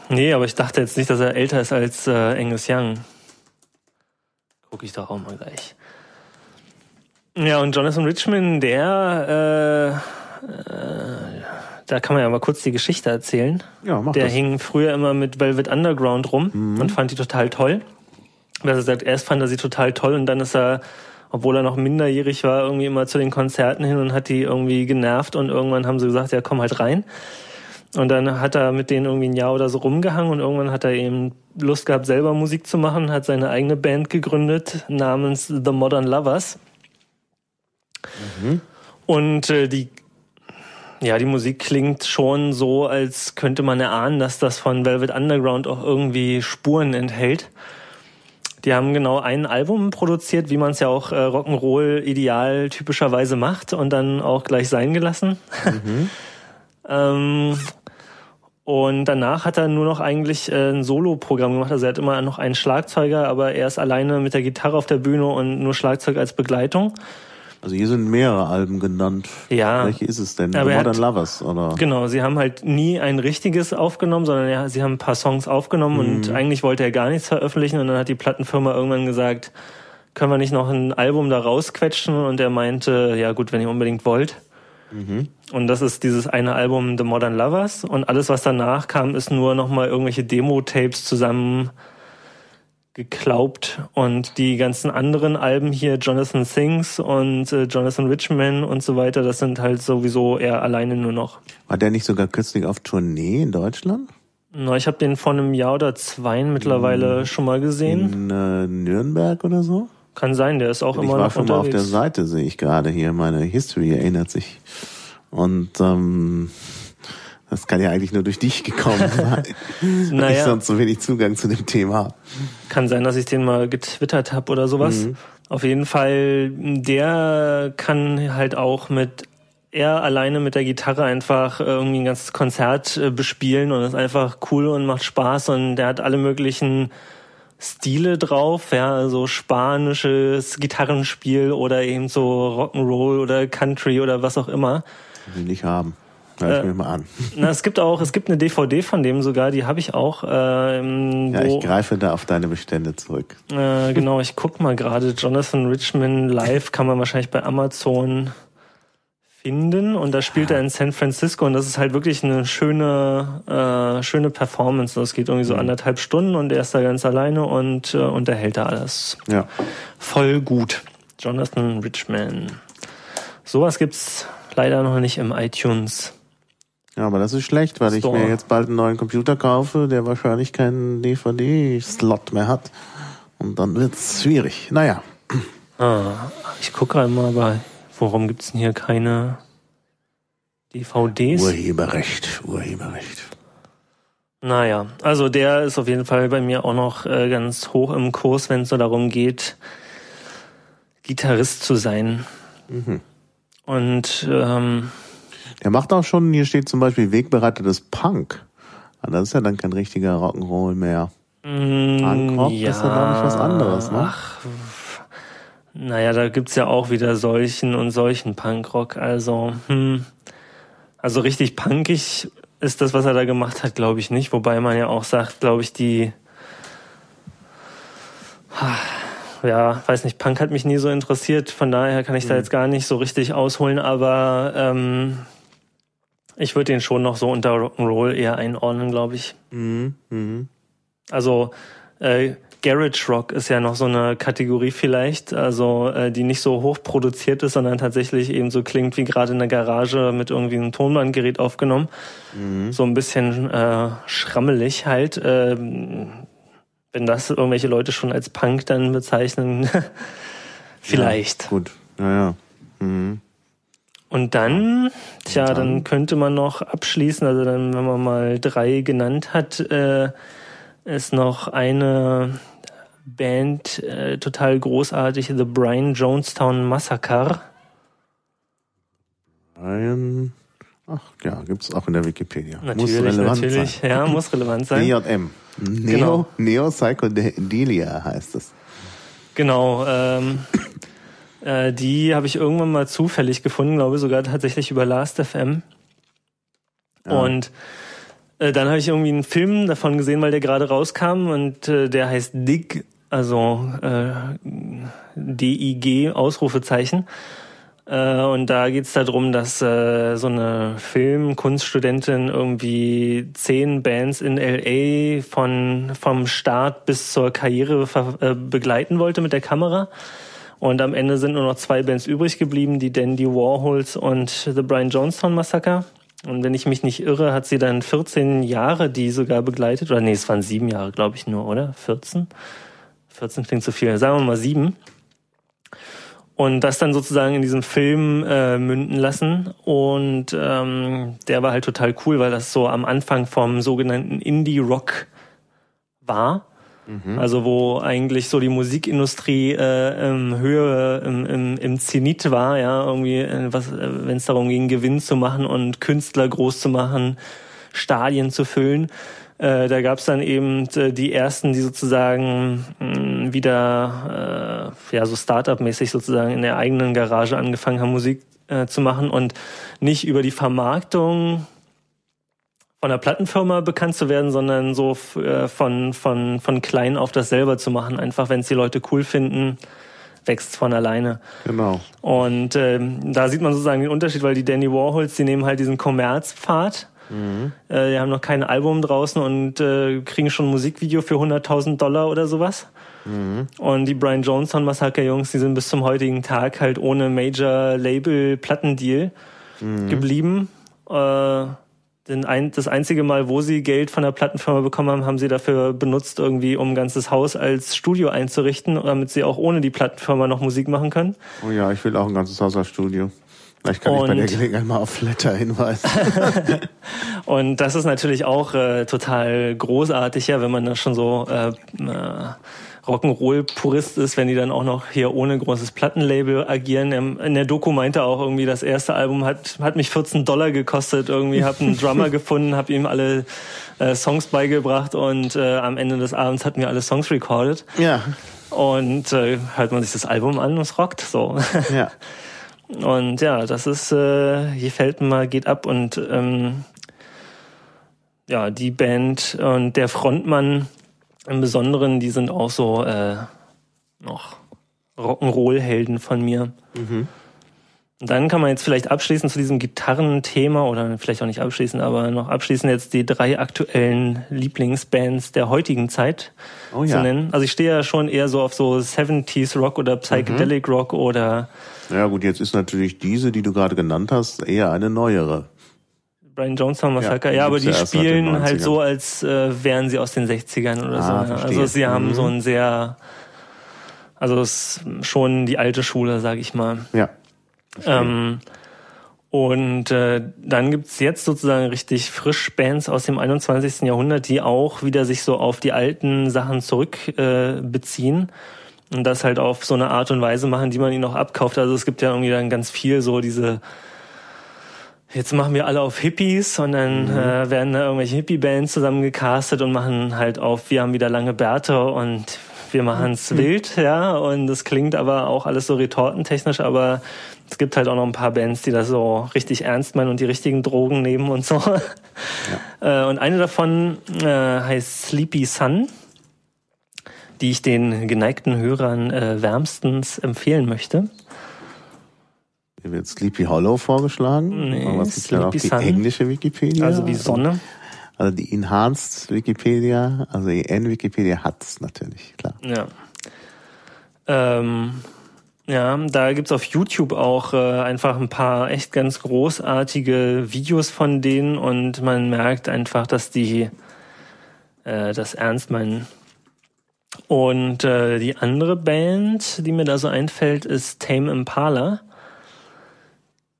nee, aber ich dachte jetzt nicht, dass er älter ist als äh, Angus Young. Guck ich doch auch mal gleich. Ja, und Jonathan Richman, der, äh, äh, da kann man ja mal kurz die Geschichte erzählen. Ja, mach Der das. hing früher immer mit Velvet Underground rum und fand die total toll. Also er sagt, erst fand er sie total toll und dann ist er, obwohl er noch minderjährig war, irgendwie immer zu den Konzerten hin und hat die irgendwie genervt und irgendwann haben sie gesagt, ja komm halt rein. Und dann hat er mit denen irgendwie ein Jahr oder so rumgehangen und irgendwann hat er eben Lust gehabt, selber Musik zu machen, hat seine eigene Band gegründet namens The Modern Lovers. Und äh, die ja, die Musik klingt schon so, als könnte man erahnen, dass das von Velvet Underground auch irgendwie Spuren enthält. Die haben genau ein Album produziert, wie man es ja auch äh, Rock'n'Roll ideal typischerweise macht und dann auch gleich sein gelassen. ähm, und danach hat er nur noch eigentlich äh, ein Solo-Programm gemacht. Also er hat immer noch einen Schlagzeuger, aber er ist alleine mit der Gitarre auf der Bühne und nur Schlagzeug als Begleitung. Also hier sind mehrere Alben genannt. Ja. Welche ist es denn? Aber er hat- Modern Lovers, oder? Genau, sie haben halt nie ein richtiges aufgenommen, sondern ja, sie haben ein paar Songs aufgenommen und eigentlich wollte er gar nichts veröffentlichen und dann hat die Plattenfirma irgendwann gesagt, können wir nicht noch ein Album da rausquetschen und er meinte, ja gut, wenn ihr unbedingt wollt. Und das ist dieses eine Album The Modern Lovers und alles, was danach kam, ist nur nochmal irgendwelche Demo-Tapes zusammen geklaubt und die ganzen anderen Alben hier, Jonathan Sings und äh, Jonathan Richman und so weiter, das sind halt sowieso eher alleine nur noch. War der nicht sogar kürzlich auf Tournee in Deutschland? Na, ich habe den vor einem Jahr oder zwei mittlerweile schon mal gesehen. In äh, Nürnberg oder so? Kann sein, der ist auch Ich immer war noch schon mal auf der unterwegs. Seite, sehe ich gerade hier. Meine History erinnert sich. Und ähm, das kann ja eigentlich nur durch dich gekommen sein. Weil ich Naja. sonst so wenig Zugang zu dem Thema habe. Kann sein, dass ich den mal getwittert habe oder sowas. Mhm. Auf jeden Fall, der kann halt auch mit er alleine mit der Gitarre einfach irgendwie ein ganzes Konzert äh, bespielen und ist einfach cool und macht Spaß und der hat alle möglichen Stile drauf, ja, also spanisches Gitarrenspiel oder eben so Rock'n'Roll oder Country oder was auch immer. Die nicht haben. Hör ich mir mal an. Na, es gibt auch, es gibt eine DVD von dem sogar, die habe ich auch. Ähm, Ja, wo, ich greife da auf deine Bestände zurück. äh, genau, ich guck mal gerade. Jonathan Richman live kann man wahrscheinlich bei Amazon finden und da spielt er in San Francisco und das ist halt wirklich eine schöne, äh, schöne Performance. Das geht irgendwie so anderthalb Stunden und er ist da ganz alleine und äh, unterhält da alles. Ja. Voll gut. Jonathan Richman. Sowas gibt's leider noch nicht im iTunes. Ja, aber das ist schlecht, weil ich Store. mir jetzt bald einen neuen Computer kaufe, der wahrscheinlich keinen DVD-Slot mehr hat. Und dann wird's schwierig. Naja. Ah, ich gucke einmal, aber warum gibt's denn hier keine DVDs? Urheberrecht, Urheberrecht. Naja, also der ist auf jeden Fall bei mir auch noch äh, ganz hoch im Kurs, wenn es so darum geht, Gitarrist zu sein. Und ähm, Der macht auch schon, hier steht zum Beispiel Wegbereiter des Punk. Aber das ist ja dann kein richtiger Rock'n'Roll mehr. Punkrock ja, ist ja, glaube ich, was anderes, ne? Ach, naja, da gibt's ja auch wieder solchen und solchen Punkrock. Also, hm, also richtig punkig ist das, was er da gemacht hat, glaube ich nicht. Wobei man ja auch sagt, glaube ich, die, ja, weiß nicht, Punk hat mich nie so interessiert. Von daher kann ich da jetzt gar nicht so richtig ausholen. Aber ähm, ich würde den schon noch so unter Rock'n'Roll eher einordnen, glaube ich. Mhm. Mhm. Also äh, Garage Rock ist ja noch so eine Kategorie vielleicht, also äh, die nicht so hoch produziert ist, sondern tatsächlich eben so klingt wie gerade in der Garage mit irgendwie einem Tonbandgerät aufgenommen. So ein bisschen äh, schrammelig halt. Ähm, wenn das irgendwelche Leute schon als Punk dann bezeichnen, vielleicht. Gut. Naja. Mhm. Und dann, tja, dann? dann könnte man noch abschließen, also dann, wenn man mal drei genannt hat, äh, ist noch eine Band äh, total großartig, The Brian Jonestown Massacre. Brian. Ach ja, gibt's auch in der Wikipedia. muss Natürlich, relevant natürlich. sein. Ja, muss relevant sein. NJM. Neo, Genau. Neo Psychedelia heißt es. Genau. Ähm, äh, die habe ich irgendwann mal zufällig gefunden, glaube ich sogar tatsächlich über Last.fm. Ja. Und äh, dann habe ich irgendwie einen Film davon gesehen, weil der gerade rauskam und äh, der heißt Dig, also äh, D-I-G, Ausrufezeichen. Äh, und da geht's darum, dass äh, so eine Film-Kunststudentin irgendwie zehn Bands in LA von vom Start bis zur Karriere äh, begleiten wollte mit der Kamera. Und am Ende sind nur noch zwei Bands übrig geblieben, die Dandy Warhols und The Brian Jonestown Massacre. Und wenn ich mich nicht irre, hat sie dann 14 Jahre die sogar begleitet. Oder nee, es waren sieben Jahre, glaube ich nur, oder? 14? 14 klingt zu viel. Sagen wir mal sieben. Und das dann sozusagen in diesem Film äh, münden lassen. Und ähm, der war halt total cool, weil das so am Anfang vom sogenannten Indie-Rock war. Also wo eigentlich so die Musikindustrie äh, im Höhe, im, im, im Zenit war, ja, irgendwie, äh, was, äh, wenn es darum ging, Gewinn zu machen und Künstler groß zu machen, Stadien zu füllen. Äh, da gab es dann eben äh, die ersten, die sozusagen mh, wieder äh, ja so Startup-mäßig sozusagen in der eigenen Garage angefangen haben, Musik äh, zu machen und nicht über die Vermarktung von der Plattenfirma bekannt zu werden, sondern so äh, von, von, von klein auf das selber zu machen. Einfach, wenn es die Leute cool finden, wächst von alleine. Genau. Und ähm, da sieht man sozusagen den Unterschied, weil die Danny Warhols, die nehmen halt diesen Kommerzpfad. Äh, die haben noch kein Album draußen und äh, kriegen schon ein Musikvideo für 100.000 Dollar oder sowas. Und die Brian Jonestown Massacre Jungs, die sind bis zum heutigen Tag halt ohne Major Label Plattendeal geblieben. Äh, denn ein, das einzige Mal, wo sie Geld von der Plattenfirma bekommen haben, haben sie dafür benutzt, irgendwie um ein ganzes Haus als Studio einzurichten, damit sie auch ohne die Plattenfirma noch Musik machen können. Oh ja, ich will auch ein ganzes Haus als Studio. Vielleicht kann ich bei Und- der Gelegenheit mal auf Flatter hinweisen. Und das ist natürlich auch äh, total großartig, ja, wenn man da schon so äh, äh, Rock'n'Roll-Purist ist, wenn die dann auch noch hier ohne großes Plattenlabel agieren. Ähm, In der Doku meinte er auch irgendwie, das erste Album hat, hat mich 14 Dollar gekostet. Irgendwie habe einen Drummer gefunden, habe ihm alle äh, Songs beigebracht und äh, am Ende des Abends hatten wir alle Songs recorded. ja, Und äh, hört man sich das Album an und es rockt so. ja. Und ja, das ist, äh, je fällt mal, geht ab und ähm, ja, die Band und der Frontmann im Besonderen, die sind auch so äh, noch Rock'n'Roll-Helden von mir. Mhm. Und dann kann man jetzt vielleicht abschließen zu diesem Gitarrenthema oder vielleicht auch nicht abschließen, aber noch abschließen jetzt die drei aktuellen Lieblingsbands der heutigen Zeit oh, ja. zu nennen. Also ich stehe ja schon eher so auf so 70s Rock oder Psychedelic mhm. Rock oder Ja gut, jetzt ist natürlich diese, die du gerade genannt hast, eher eine neuere. Brian Jonestown Massacre, ja, ja aber die spielen halt so, als äh, wären sie aus den 60ern oder ah, so. Ja. Also sie haben mhm. so ein sehr, also es ist schon die alte Schule, sag ich mal. Ja. Ähm, und äh, dann gibt's jetzt sozusagen richtig frisch Bands aus dem 21. Jahrhundert, die auch wieder sich so auf die alten Sachen zurückbeziehen. Äh, beziehen und das halt auf so eine Art und Weise machen, die man ihnen auch abkauft. Also es gibt ja irgendwie dann ganz viel so diese jetzt machen wir alle auf Hippies und dann mhm. äh, werden da irgendwelche Hippie-Bands zusammengecastet und machen halt auf, wir haben wieder lange Bärte und wir machen's mhm. wild, ja, und das klingt aber auch alles so retortentechnisch, aber es gibt halt auch noch ein paar Bands, die das so richtig ernst meinen und die richtigen Drogen nehmen und so. Ja. Äh, und eine davon äh, heißt Sleepy Sun, die ich den geneigten Hörern äh, wärmstens empfehlen möchte. Hier wird Sleepy Hollow vorgeschlagen. Nee, was gibt's Sleepy noch? Die Sun. englische Wikipedia. Also die Sonne. Also die Enhanced Wikipedia, also die N-Wikipedia hat es natürlich, klar. Ja. Ähm, ja, da gibt's auf YouTube auch äh, einfach ein paar echt ganz großartige Videos von denen und man merkt einfach, dass die äh, das ernst meinen. Und äh, die andere Band, die mir da so einfällt, ist Tame Impala.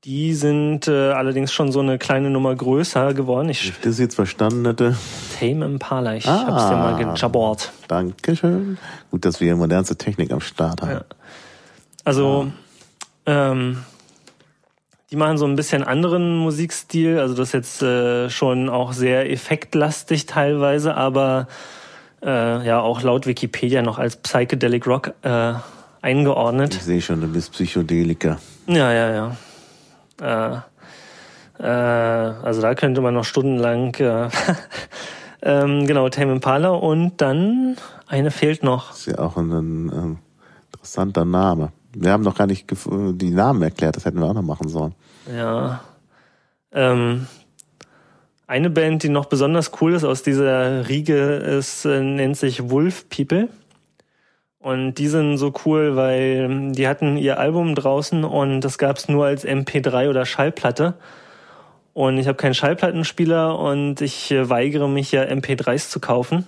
Die sind äh, allerdings schon so eine kleine Nummer größer geworden. Ich, ich das jetzt verstanden hätte. Tame Impala, ich ah, hab's dir mal gejabbert. Dankeschön. Gut, dass wir modernste Technik am Start haben. Ja. Also, ja. ähm, die machen so ein bisschen anderen Musikstil. Also das ist jetzt äh, schon auch sehr effektlastig teilweise, aber äh, ja auch laut Wikipedia noch als Psychedelic Rock äh, eingeordnet. Ich sehe schon, du bist Psychodeliker. Ja, ja, ja. Äh, äh, also da könnte man noch stundenlang. Äh, ähm, genau, Tame Impala und dann eine fehlt noch. Das ist ja auch ein, ein ähm, interessanter Name. Wir haben noch gar nicht die Namen erklärt, das hätten wir auch noch machen sollen. Ja. Ähm, eine Band, die noch besonders cool ist aus dieser Riege, ist, äh, nennt sich Wolf People. Und die sind so cool, weil die hatten ihr Album draußen und das gab's nur als MP3 oder Schallplatte. Und ich habe keinen Schallplattenspieler und ich äh, weigere mich ja MP3s zu kaufen.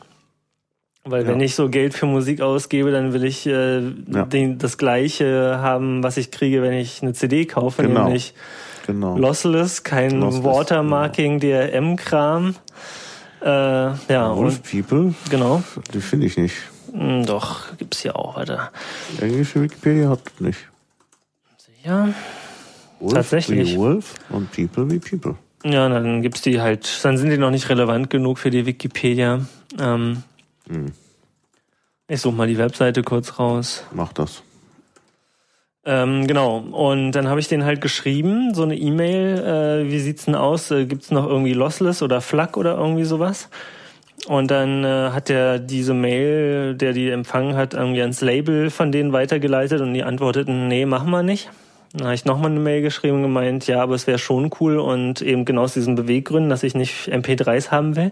Weil ja. wenn ich so Geld für Musik ausgebe, dann will ich äh, ja. den, das gleiche haben, was ich kriege, wenn ich eine CD kaufe, genau. nämlich genau. Lossless, kein Lossless, Watermarking, genau. DRM-Kram. Äh, ja, Wolf und, People? Genau. Die finde ich nicht. Hm, doch, gibt's hier auch, warte. Englische Wikipedia hat nicht. Sicher? Wolf Tatsächlich. Wie Wolf und People wie People. Ja, dann gibt's die halt, dann sind die noch nicht relevant genug für die Wikipedia. Ähm, hm. Ich suche mal die Webseite kurz raus. Mach das. Ähm, genau. Und dann habe ich den halt geschrieben, so eine E-Mail, äh, wie sieht's denn aus? Äh, gibt's noch irgendwie Lossless oder FLAC oder irgendwie sowas? Und dann äh, hat er diese Mail, der die empfangen hat, irgendwie ans Label von denen weitergeleitet und die antworteten, nee, machen wir nicht. Dann habe ich nochmal eine Mail geschrieben und gemeint, ja, aber es wäre schon cool und eben genau aus diesen Beweggründen, dass ich nicht MP3s haben will.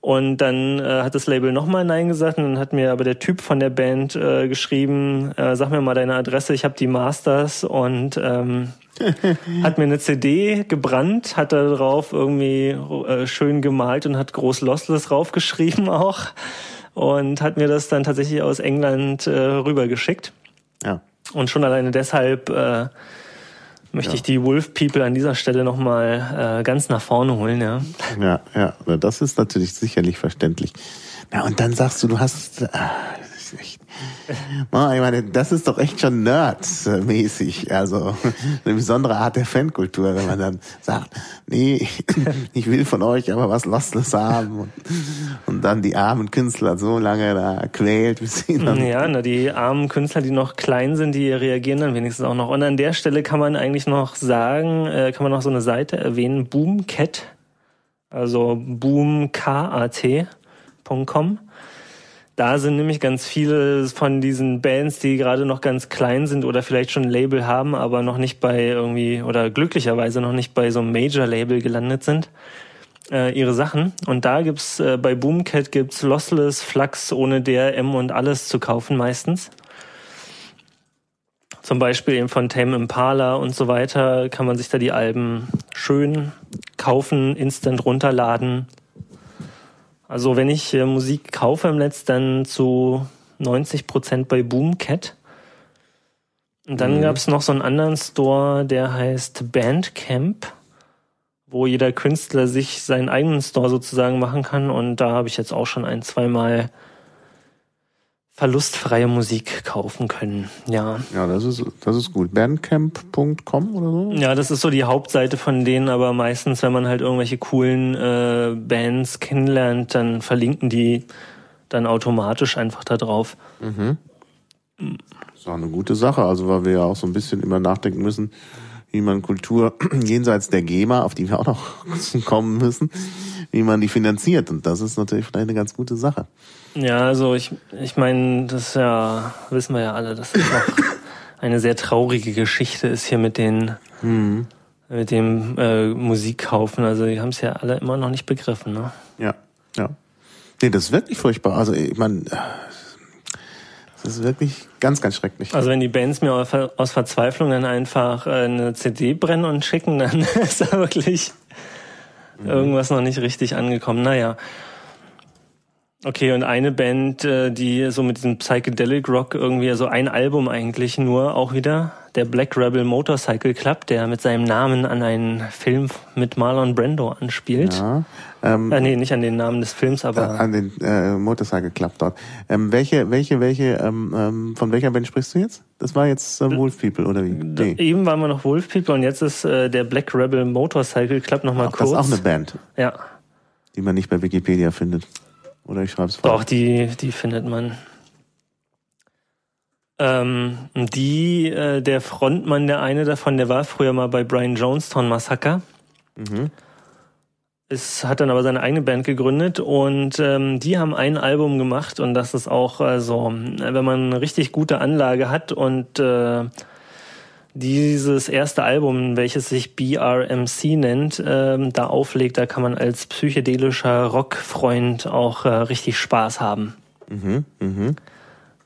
Und dann äh, hat das Label nochmal Nein gesagt und dann hat mir aber der Typ von der Band äh, geschrieben, äh, sag mir mal deine Adresse, ich habe die Masters und ähm, hat mir eine CD gebrannt, hat da drauf irgendwie äh, schön gemalt und hat groß Lossless draufgeschrieben auch und hat mir das dann tatsächlich aus England äh, rübergeschickt. Ja. Und schon alleine deshalb äh, möchte ja. ich die Wolf People an dieser Stelle nochmal äh, ganz nach vorne holen, ja. Ja, ja, das ist natürlich sicherlich verständlich. Na, und dann sagst du, du hast, Na, ich meine, das ist doch echt schon Nerd-mäßig. Also eine besondere Art der Fankultur, wenn man dann sagt, nee, ich will von euch aber was Lostless haben. Und, und dann die armen Künstler so lange da quält, bis sie dann... Ja, na, die armen Künstler, die noch klein sind, die reagieren dann wenigstens auch noch. Und an der Stelle kann man eigentlich noch sagen, äh, kann man noch so eine Seite erwähnen, Boomcat, also boomkat.com. Da sind nämlich ganz viele von diesen Bands, die gerade noch ganz klein sind oder vielleicht schon ein Label haben, aber noch nicht bei irgendwie oder glücklicherweise noch nicht bei so einem Major-Label gelandet sind, äh, ihre Sachen. Und da gibt's äh, bei Boomcat gibt's Lossless, Flux ohne DRM und alles zu kaufen meistens. Zum Beispiel eben von Tame Impala und so weiter kann man sich da die Alben schön kaufen, instant runterladen. Also wenn ich äh, Musik kaufe im Netz, dann zu 90 Prozent bei Boomcat. Und dann Mhm. gab's noch so einen anderen Store, der heißt Bandcamp, wo jeder Künstler sich seinen eigenen Store sozusagen machen kann. Und da habe ich jetzt auch schon ein, zweimal verlustfreie Musik kaufen können. Ja. Ja, das ist, das ist gut. Bandcamp.com oder so? Ja, das ist so die Hauptseite von denen, aber meistens, wenn man halt irgendwelche coolen äh, Bands kennenlernt, dann verlinken die dann automatisch einfach da drauf. ist auch eine gute Sache, also weil wir ja auch so ein bisschen immer nachdenken müssen, wie man Kultur jenseits der GEMA, auf die wir auch noch kommen müssen, wie man die finanziert. Und das ist natürlich vielleicht eine ganz gute Sache. Ja, also ich, ich meine, das ja, wissen wir ja alle, dass es auch eine sehr traurige Geschichte ist hier mit den mit dem äh, Musikkaufen. Also die haben es ja alle immer noch nicht begriffen, ne? Ja, ja. Nee, das ist wirklich furchtbar. Also ich meine, das ist wirklich ganz, ganz schrecklich. Also wenn die Bands mir aus Ver- aus Verzweiflung dann einfach äh, eine CD brennen und schicken, dann ist da wirklich irgendwas noch nicht richtig angekommen. Naja. Okay, und eine Band, äh, die so mit diesem Psychedelic Rock irgendwie, also ein Album eigentlich nur auch wieder, der Black Rebel Motorcycle Club, der mit seinem Namen an einen Film mit Marlon Brando anspielt. Ja, ähm, Äh, nee, nicht an den Namen des Films, aber an den äh, Motorcycle Club dort. Ähm, welche, welche, welche, ähm, ähm, von welcher Band sprichst du jetzt? Das war jetzt äh, Wolf People oder wie? Nee. eben waren wir noch Wolf People und jetzt ist äh, der Black Rebel Motorcycle Club nochmal Ach, das kurz. ist auch eine Band, ja. die man nicht bei Wikipedia findet. Oder ich schreibe es Doch, die, die findet man. Ähm, die, äh, der Frontmann, der eine davon, der war früher mal bei Brian Jonestown Massacre. Es hat dann aber seine eigene Band gegründet und ähm, die haben ein Album gemacht und das ist auch, also, wenn man eine richtig gute Anlage hat und äh, dieses erste Album, welches sich BRMC nennt, ähm, da auflegt, da kann man als psychedelischer Rockfreund auch äh, richtig Spaß haben. Mhm, mhm.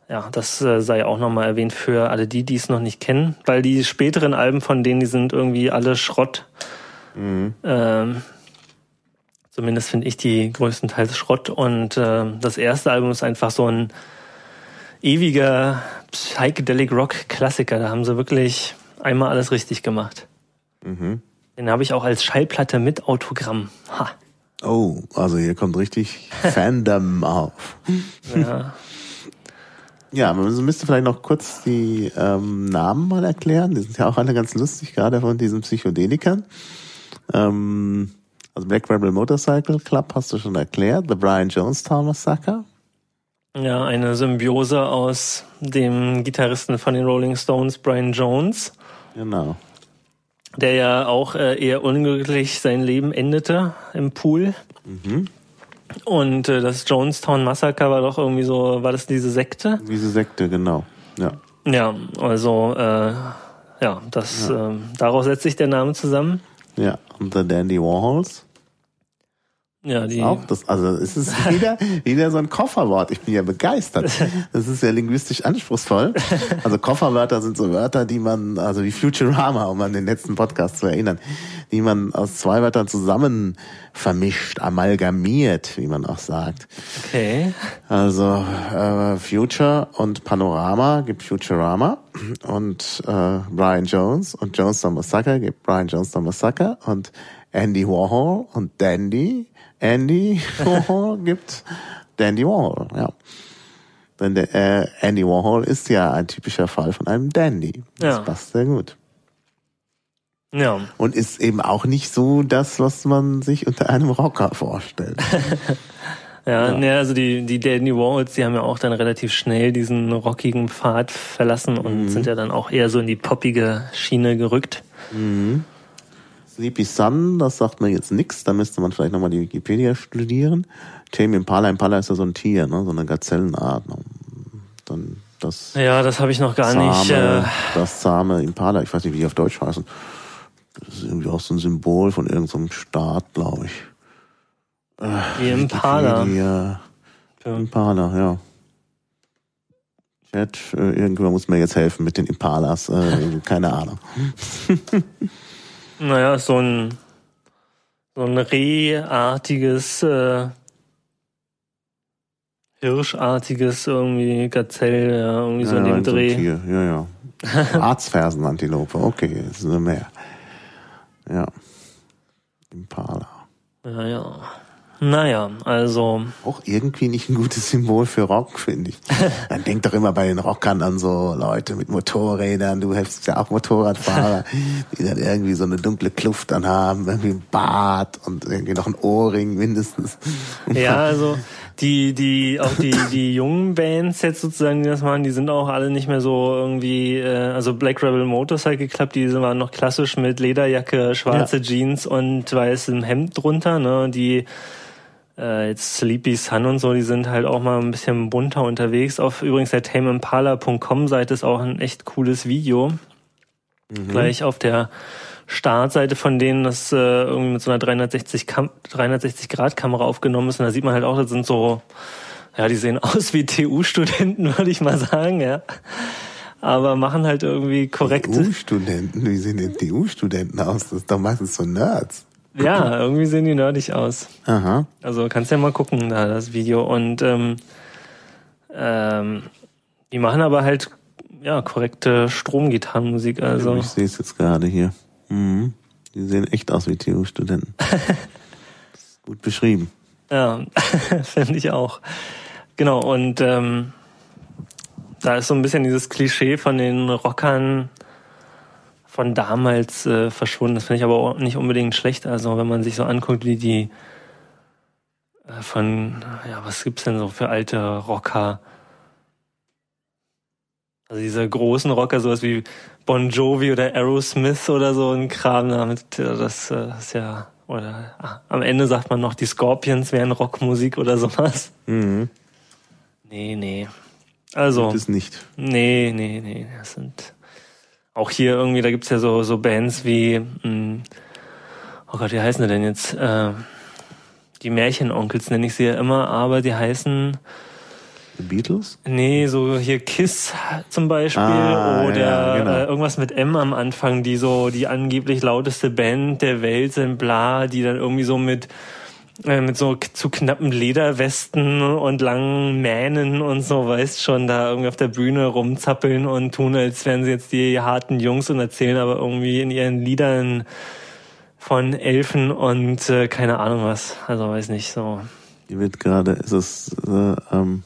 Ja, das äh, sei auch nochmal erwähnt für alle die, die es noch nicht kennen, weil die späteren Alben von denen, die sind irgendwie alle Schrott. Ähm, zumindest finde ich die größtenteils Schrott und äh, das erste Album ist einfach so ein ewiger Psychedelic Rock Klassiker. Da haben sie wirklich einmal alles richtig gemacht. Den habe ich auch als Schallplatte mit Autogramm. Ha. Oh, also hier kommt richtig Fandom auf. Ja. Ja, man müsste vielleicht noch kurz die ähm, Namen mal erklären. Die sind ja auch alle ganz lustig, gerade von diesen Psychedelikern. Ähm, also Black Rebel Motorcycle Club hast du schon erklärt. The Brian Jonestown Massacre. Ja, eine Symbiose aus dem Gitarristen von den Rolling Stones, Brian Jones, Genau. der ja auch äh, eher unglücklich sein Leben endete im Pool. Und äh, das Jonestown Massacre war doch irgendwie so, war das diese Sekte? Diese Sekte, genau. Ja. Ja, also äh, ja, das ähm, daraus setzt sich der Name zusammen. Ja. Und The Dandy Warhols. Ja, die Auch das, also es ist wieder, wieder so ein Kofferwort. Ich bin ja begeistert. Das ist ja linguistisch anspruchsvoll. Also Kofferwörter sind so Wörter, die man, also wie Futurama, um an den letzten Podcast zu erinnern, die man aus zwei Wörtern zusammen vermischt, amalgamiert, wie man auch sagt. okay. Also äh, Future und Panorama gibt Futurama und äh, Brian Jones und Jonestown Massacre gibt Brian Jonestown Massacre und Andy Warhol und Dandy Andy Warhol gibt Dandy Warhol, ja. Denn der äh, Andy Warhol ist ja ein typischer Fall von einem Dandy. Das Ja. passt sehr gut. Ja. Und ist eben auch nicht so das, was man sich unter einem Rocker vorstellt. Ja, Ja. Ne, also die, die Dandy Warhols, die haben ja auch dann relativ schnell diesen rockigen Pfad verlassen und Mhm. sind ja dann auch eher so in die poppige Schiene gerückt. Sleepy Sun, das sagt mir jetzt nichts, da müsste man vielleicht nochmal die Wikipedia studieren. Tame Impala, Impala ist ja so ein Tier, ne? so eine Gazellenart. Dann das Ja, das habe ich noch gar zahme, nicht. Äh, das zahme Impala, ich weiß nicht, wie die auf Deutsch heißen. Das ist irgendwie auch so ein Symbol von irgendeinem Staat, glaube ich. wie Impala. Wikipedia. Impala, ja. Chat, äh, irgendwer muss mir jetzt helfen mit den Impalas, äh, keine Ahnung. Naja, so ein so ein Rehartiges, äh, Hirschartiges irgendwie Gazell, ja, irgendwie so ja, in ja, dem so ein Dreh. Tier, ja, ja. Arztfersenantilope, okay, ist eine mehr. Ja. Impala. Ja, ja. Naja, also, Auch irgendwie nicht ein gutes Symbol für Rock, finde ich. Man denkt doch immer bei den Rockern an so Leute mit Motorrädern, du bist ja auch Motorradfahrer, die dann irgendwie so eine dunkle Kluft dann haben, irgendwie ein Bart und irgendwie noch ein Ohrring mindestens. ja, also die, die, auch die, die jungen Bands jetzt sozusagen, die das machen, die sind auch alle nicht mehr so irgendwie, äh, also Black Rebel Motorcycle Club, die waren noch klassisch mit Lederjacke, schwarze Ja. Jeans und weißem Hemd drunter, ne, die äh, jetzt Sleepy Sun und so, die sind halt auch mal ein bisschen bunter unterwegs. Auf übrigens der tameimpala.com Seite ist auch ein echt cooles Video. Gleich auf der Startseite von denen, das äh, irgendwie mit so einer 360, Kam 360 Grad Kamera aufgenommen ist. Und da sieht man halt auch, das sind so, ja, die sehen aus wie TU-Studenten, würde ich mal sagen, ja. Aber machen halt irgendwie korrekte, TU-Studenten, wie sehen denn TU-Studenten aus? Das ist doch meistens so Nerds. Ja, irgendwie sehen die nerdig aus. Aha. Also kannst ja mal gucken, da das Video. Und ähm, ähm, die machen aber halt ja korrekte Stromgitarrenmusik. Also Ich sehe es jetzt gerade hier. Mhm. Die sehen echt aus wie TU-Studenten. Gut beschrieben. ja, finde ich auch. Genau. Und ähm, da ist so ein bisschen dieses Klischee von den Rockern von damals äh, verschwunden. Das finde ich aber auch nicht unbedingt schlecht. Also wenn man sich so anguckt, wie die äh, von, ja, was gibt's denn so für alte Rocker? Also diese großen Rocker, sowas wie Bon Jovi oder Aerosmith oder so ein Kram damit, ja, das äh, ist ja, oder ah, am Ende sagt man noch, die Scorpions wären Rockmusik oder sowas. Mhm. Nee, nee. Also. Das ist nicht. Nee, nee, nee. Das sind auch hier irgendwie, da gibt's ja so, so Bands wie, mh, oh Gott, wie heißen die denn jetzt? Äh, die Märchenonkels nenne ich sie ja immer, aber die heißen, The Beatles? nee, so hier Kiss zum Beispiel Ah, oder ja, genau. äh, irgendwas mit M am Anfang, die so die angeblich lauteste Band der Welt sind, bla, die dann irgendwie so mit äh, mit so zu knappen Lederwesten und langen Mähnen und so, weißt schon, da irgendwie auf der Bühne rumzappeln und tun, als wären sie jetzt die harten Jungs und erzählen aber irgendwie in ihren Liedern von Elfen und äh, keine Ahnung was. Also weiß nicht, so. Die wird gerade, ist es, äh, ähm,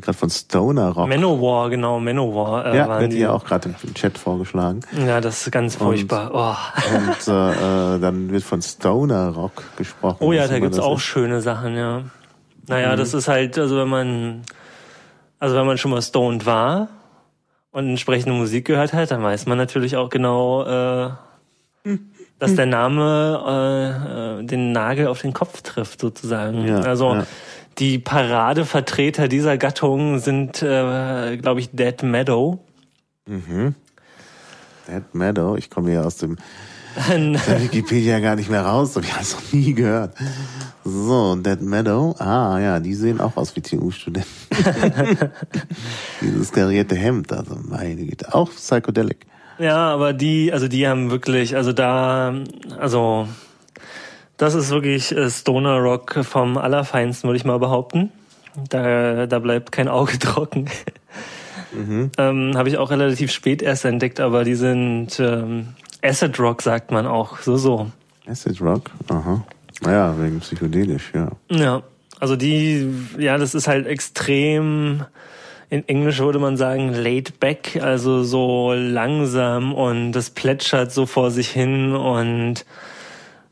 gerade von Stoner Rock. Manowar, genau, Manowar äh, ja, wird die. hier auch gerade im Chat vorgeschlagen. Ja, das ist ganz furchtbar. Oh, Und äh, äh, dann wird von Stoner Rock gesprochen. oh ja, da gibt's das auch ist. schöne Sachen, ja. Naja, Mhm. das ist halt, also wenn man, also wenn man schon mal stoned war und entsprechende Musik gehört hat, dann weiß man natürlich auch genau, äh, dass der Name äh, äh, den Nagel auf den Kopf trifft, sozusagen. Ja, also ja. Die Paradevertreter dieser Gattung sind, äh, glaube ich, Dead Meadow. Dead Meadow, ich komme hier aus dem der Wikipedia gar nicht mehr raus, ich habe es noch nie gehört. So, Dead Meadow, ah ja, die sehen auch aus wie TU-Studenten. Dieses karierte Hemd, also meine Güte, auch Psychedelic. Ja, aber die, also die haben wirklich, also da, also das ist wirklich äh, Stoner Rock vom Allerfeinsten, würde ich mal behaupten. Da, da bleibt kein Auge trocken. Ähm, Habe ich auch relativ spät erst entdeckt, aber die sind ähm, Acid Rock, sagt man auch. So, so. Acid Rock, aha. Ja, wegen psychedelisch, ja. Ja. also die, ja, das ist halt extrem, in Englisch würde man sagen, laid back, also so langsam und das plätschert so vor sich hin und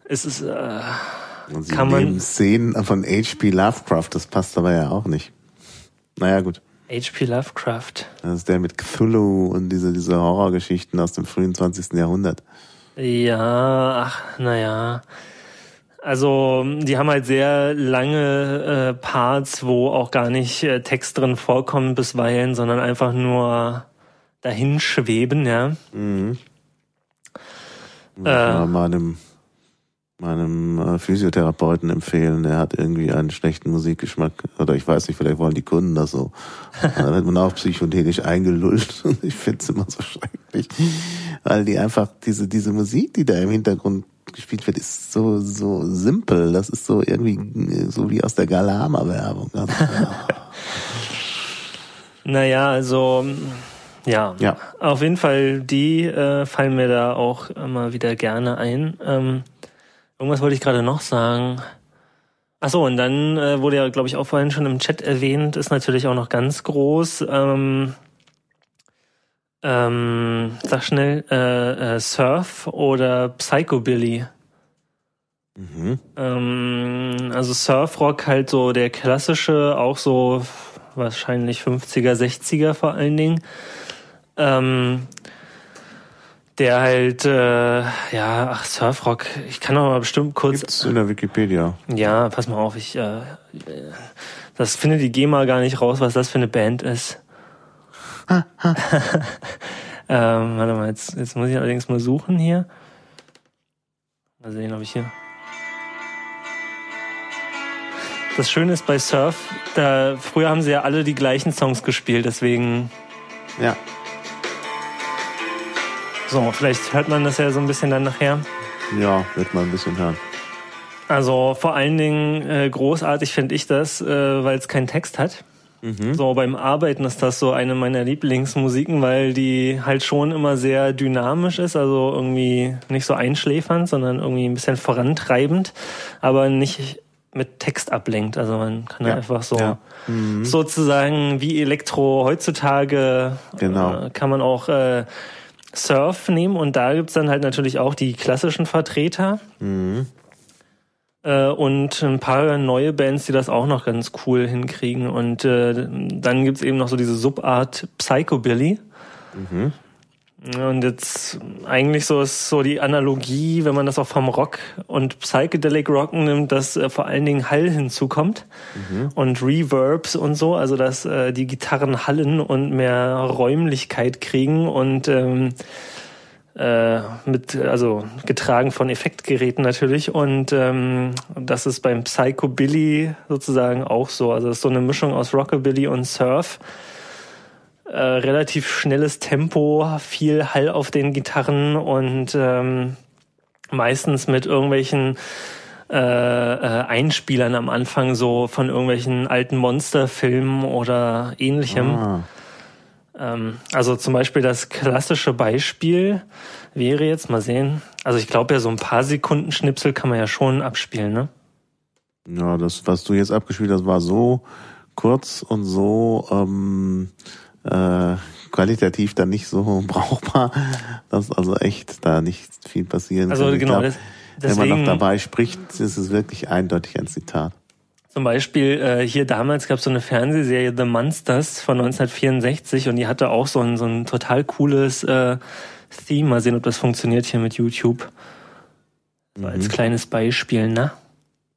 es ist, äh, sie Kann man- Szenen von H.P. Lovecraft, das passt aber ja auch nicht. Naja, gut. H.P. Lovecraft. Das ist der mit Cthulhu und diese, diese Horrorgeschichten aus dem frühen 20. Jahrhundert. Ja, ach, naja. Also, die haben halt sehr lange äh, Parts, wo auch gar nicht äh, Text drin vorkommt bisweilen, sondern einfach nur dahin schweben, ja. Mhm. Äh. Ja, meinem, meinem äh, Physiotherapeuten empfehlen, der hat irgendwie einen schlechten Musikgeschmack. Oder ich weiß nicht, vielleicht wollen die Kunden das so. da wird man auch psychedelisch eingelullt. Und ich finde es immer so schrecklich. Weil die einfach, diese, diese Musik, die da im Hintergrund gespielt wird, ist so, so simpel. Das ist so irgendwie, so wie aus der Galama-Werbung. Also, ja. Naja, also, ja. Ja. Auf jeden Fall, die äh, fallen mir da auch immer wieder gerne ein. Ähm, irgendwas wollte ich gerade noch sagen. Ach so, und dann äh, wurde ja, glaube ich, auch vorhin schon im Chat erwähnt, ist natürlich auch noch ganz groß. Ähm, ähm, sag schnell, äh, äh, Surf oder Psychobilly. mhm. Ähm, also Surfrock halt so der klassische, auch so wahrscheinlich 50er, 60er vor allen Dingen. Ähm, der halt, äh, ja, ach, Surfrock, ich kann auch mal bestimmt kurz. Gibt's in der Wikipedia. Ja, pass mal auf, ich, äh, das findet die GEMA gar nicht raus, was das für eine Band ist. ähm, warte mal, jetzt, jetzt muss ich allerdings mal suchen hier. Mal sehen, ob ich hier. Das Schöne ist bei Surf, da früher haben sie ja alle die gleichen Songs gespielt, deswegen Ja. So, vielleicht hört man das ja so ein bisschen dann nachher. Ja, wird man ein bisschen hören. Also vor allen Dingen äh, großartig finde ich das, äh, weil es keinen Text hat. So beim Arbeiten ist das so eine meiner Lieblingsmusiken, weil die halt schon immer sehr dynamisch ist, also irgendwie nicht so einschläfernd, sondern irgendwie ein bisschen vorantreibend, aber nicht mit Text ablenkt. Also man kann Ja. einfach so Ja. sozusagen wie Elektro heutzutage Genau. äh, kann man auch äh, Surf nehmen und da gibt's dann halt natürlich auch die klassischen Vertreter. Äh, und ein paar neue Bands, die das auch noch ganz cool hinkriegen. Und äh, dann gibt's eben noch so diese Subart Psychobilly. Ja, Und jetzt eigentlich so ist so die Analogie, wenn man das auch vom Rock und Psychedelic Rocken nimmt, dass äh, vor allen Dingen Hall hinzukommt und Reverbs und so, also dass äh, die Gitarren hallen und mehr Räumlichkeit kriegen und ähm, äh, mit, also getragen von Effektgeräten natürlich. Und ähm, das ist beim Psychobilly sozusagen auch so. Also es ist so eine Mischung aus Rockabilly und Surf. Äh, relativ schnelles Tempo, viel Hall auf den Gitarren und ähm, meistens mit irgendwelchen äh, äh, Einspielern am Anfang so von irgendwelchen alten Monsterfilmen oder ähnlichem. Ah. Ähm, also zum Beispiel das klassische Beispiel wäre jetzt mal sehen. Also ich glaube ja, so ein paar Sekunden Schnipsel kann man ja schon abspielen, ne? Ja, das, was du jetzt abgespielt hast, war so kurz und so ähm, äh, qualitativ dann nicht so brauchbar, dass also echt da nicht viel passieren Also kann. Ich genau, glaub, das, wenn man noch deswegen dabei spricht, ist es wirklich eindeutig ein Zitat. zum Beispiel äh, hier damals gab es so eine Fernsehserie The Monsters von 1964 und die hatte auch so ein, so ein total cooles äh, Theme. Mal sehen, ob das funktioniert hier mit YouTube. So als kleines Beispiel, ne?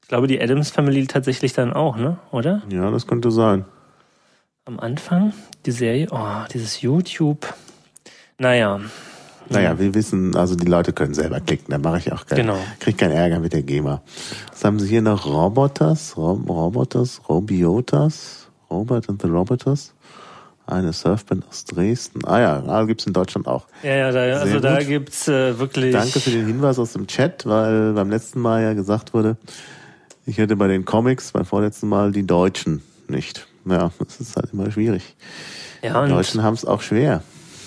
Ich glaube, die Adams Family tatsächlich dann auch, ne? Oder? Ja, das könnte sein. Am Anfang die Serie, oh, dieses YouTube. Naja, Naja, wir wissen, also die Leute können selber klicken, da mache ich auch keinen, Genau. krieg keinen Ärger mit der GEMA. Was haben sie hier noch? Roboters, Rob Roboters, Robiotas, Robert and the Roboters. Eine Surfband aus Dresden. Ah ja, ah, gibt's in Deutschland auch. Ja, ja, da, also da gut. gibt's äh, wirklich. Danke für den Hinweis aus dem Chat, weil beim letzten Mal ja gesagt wurde, ich hätte bei den Comics beim vorletzten Mal die Deutschen nicht. Ja, das ist halt immer schwierig. Ja, Die Deutschen haben es auch schwer.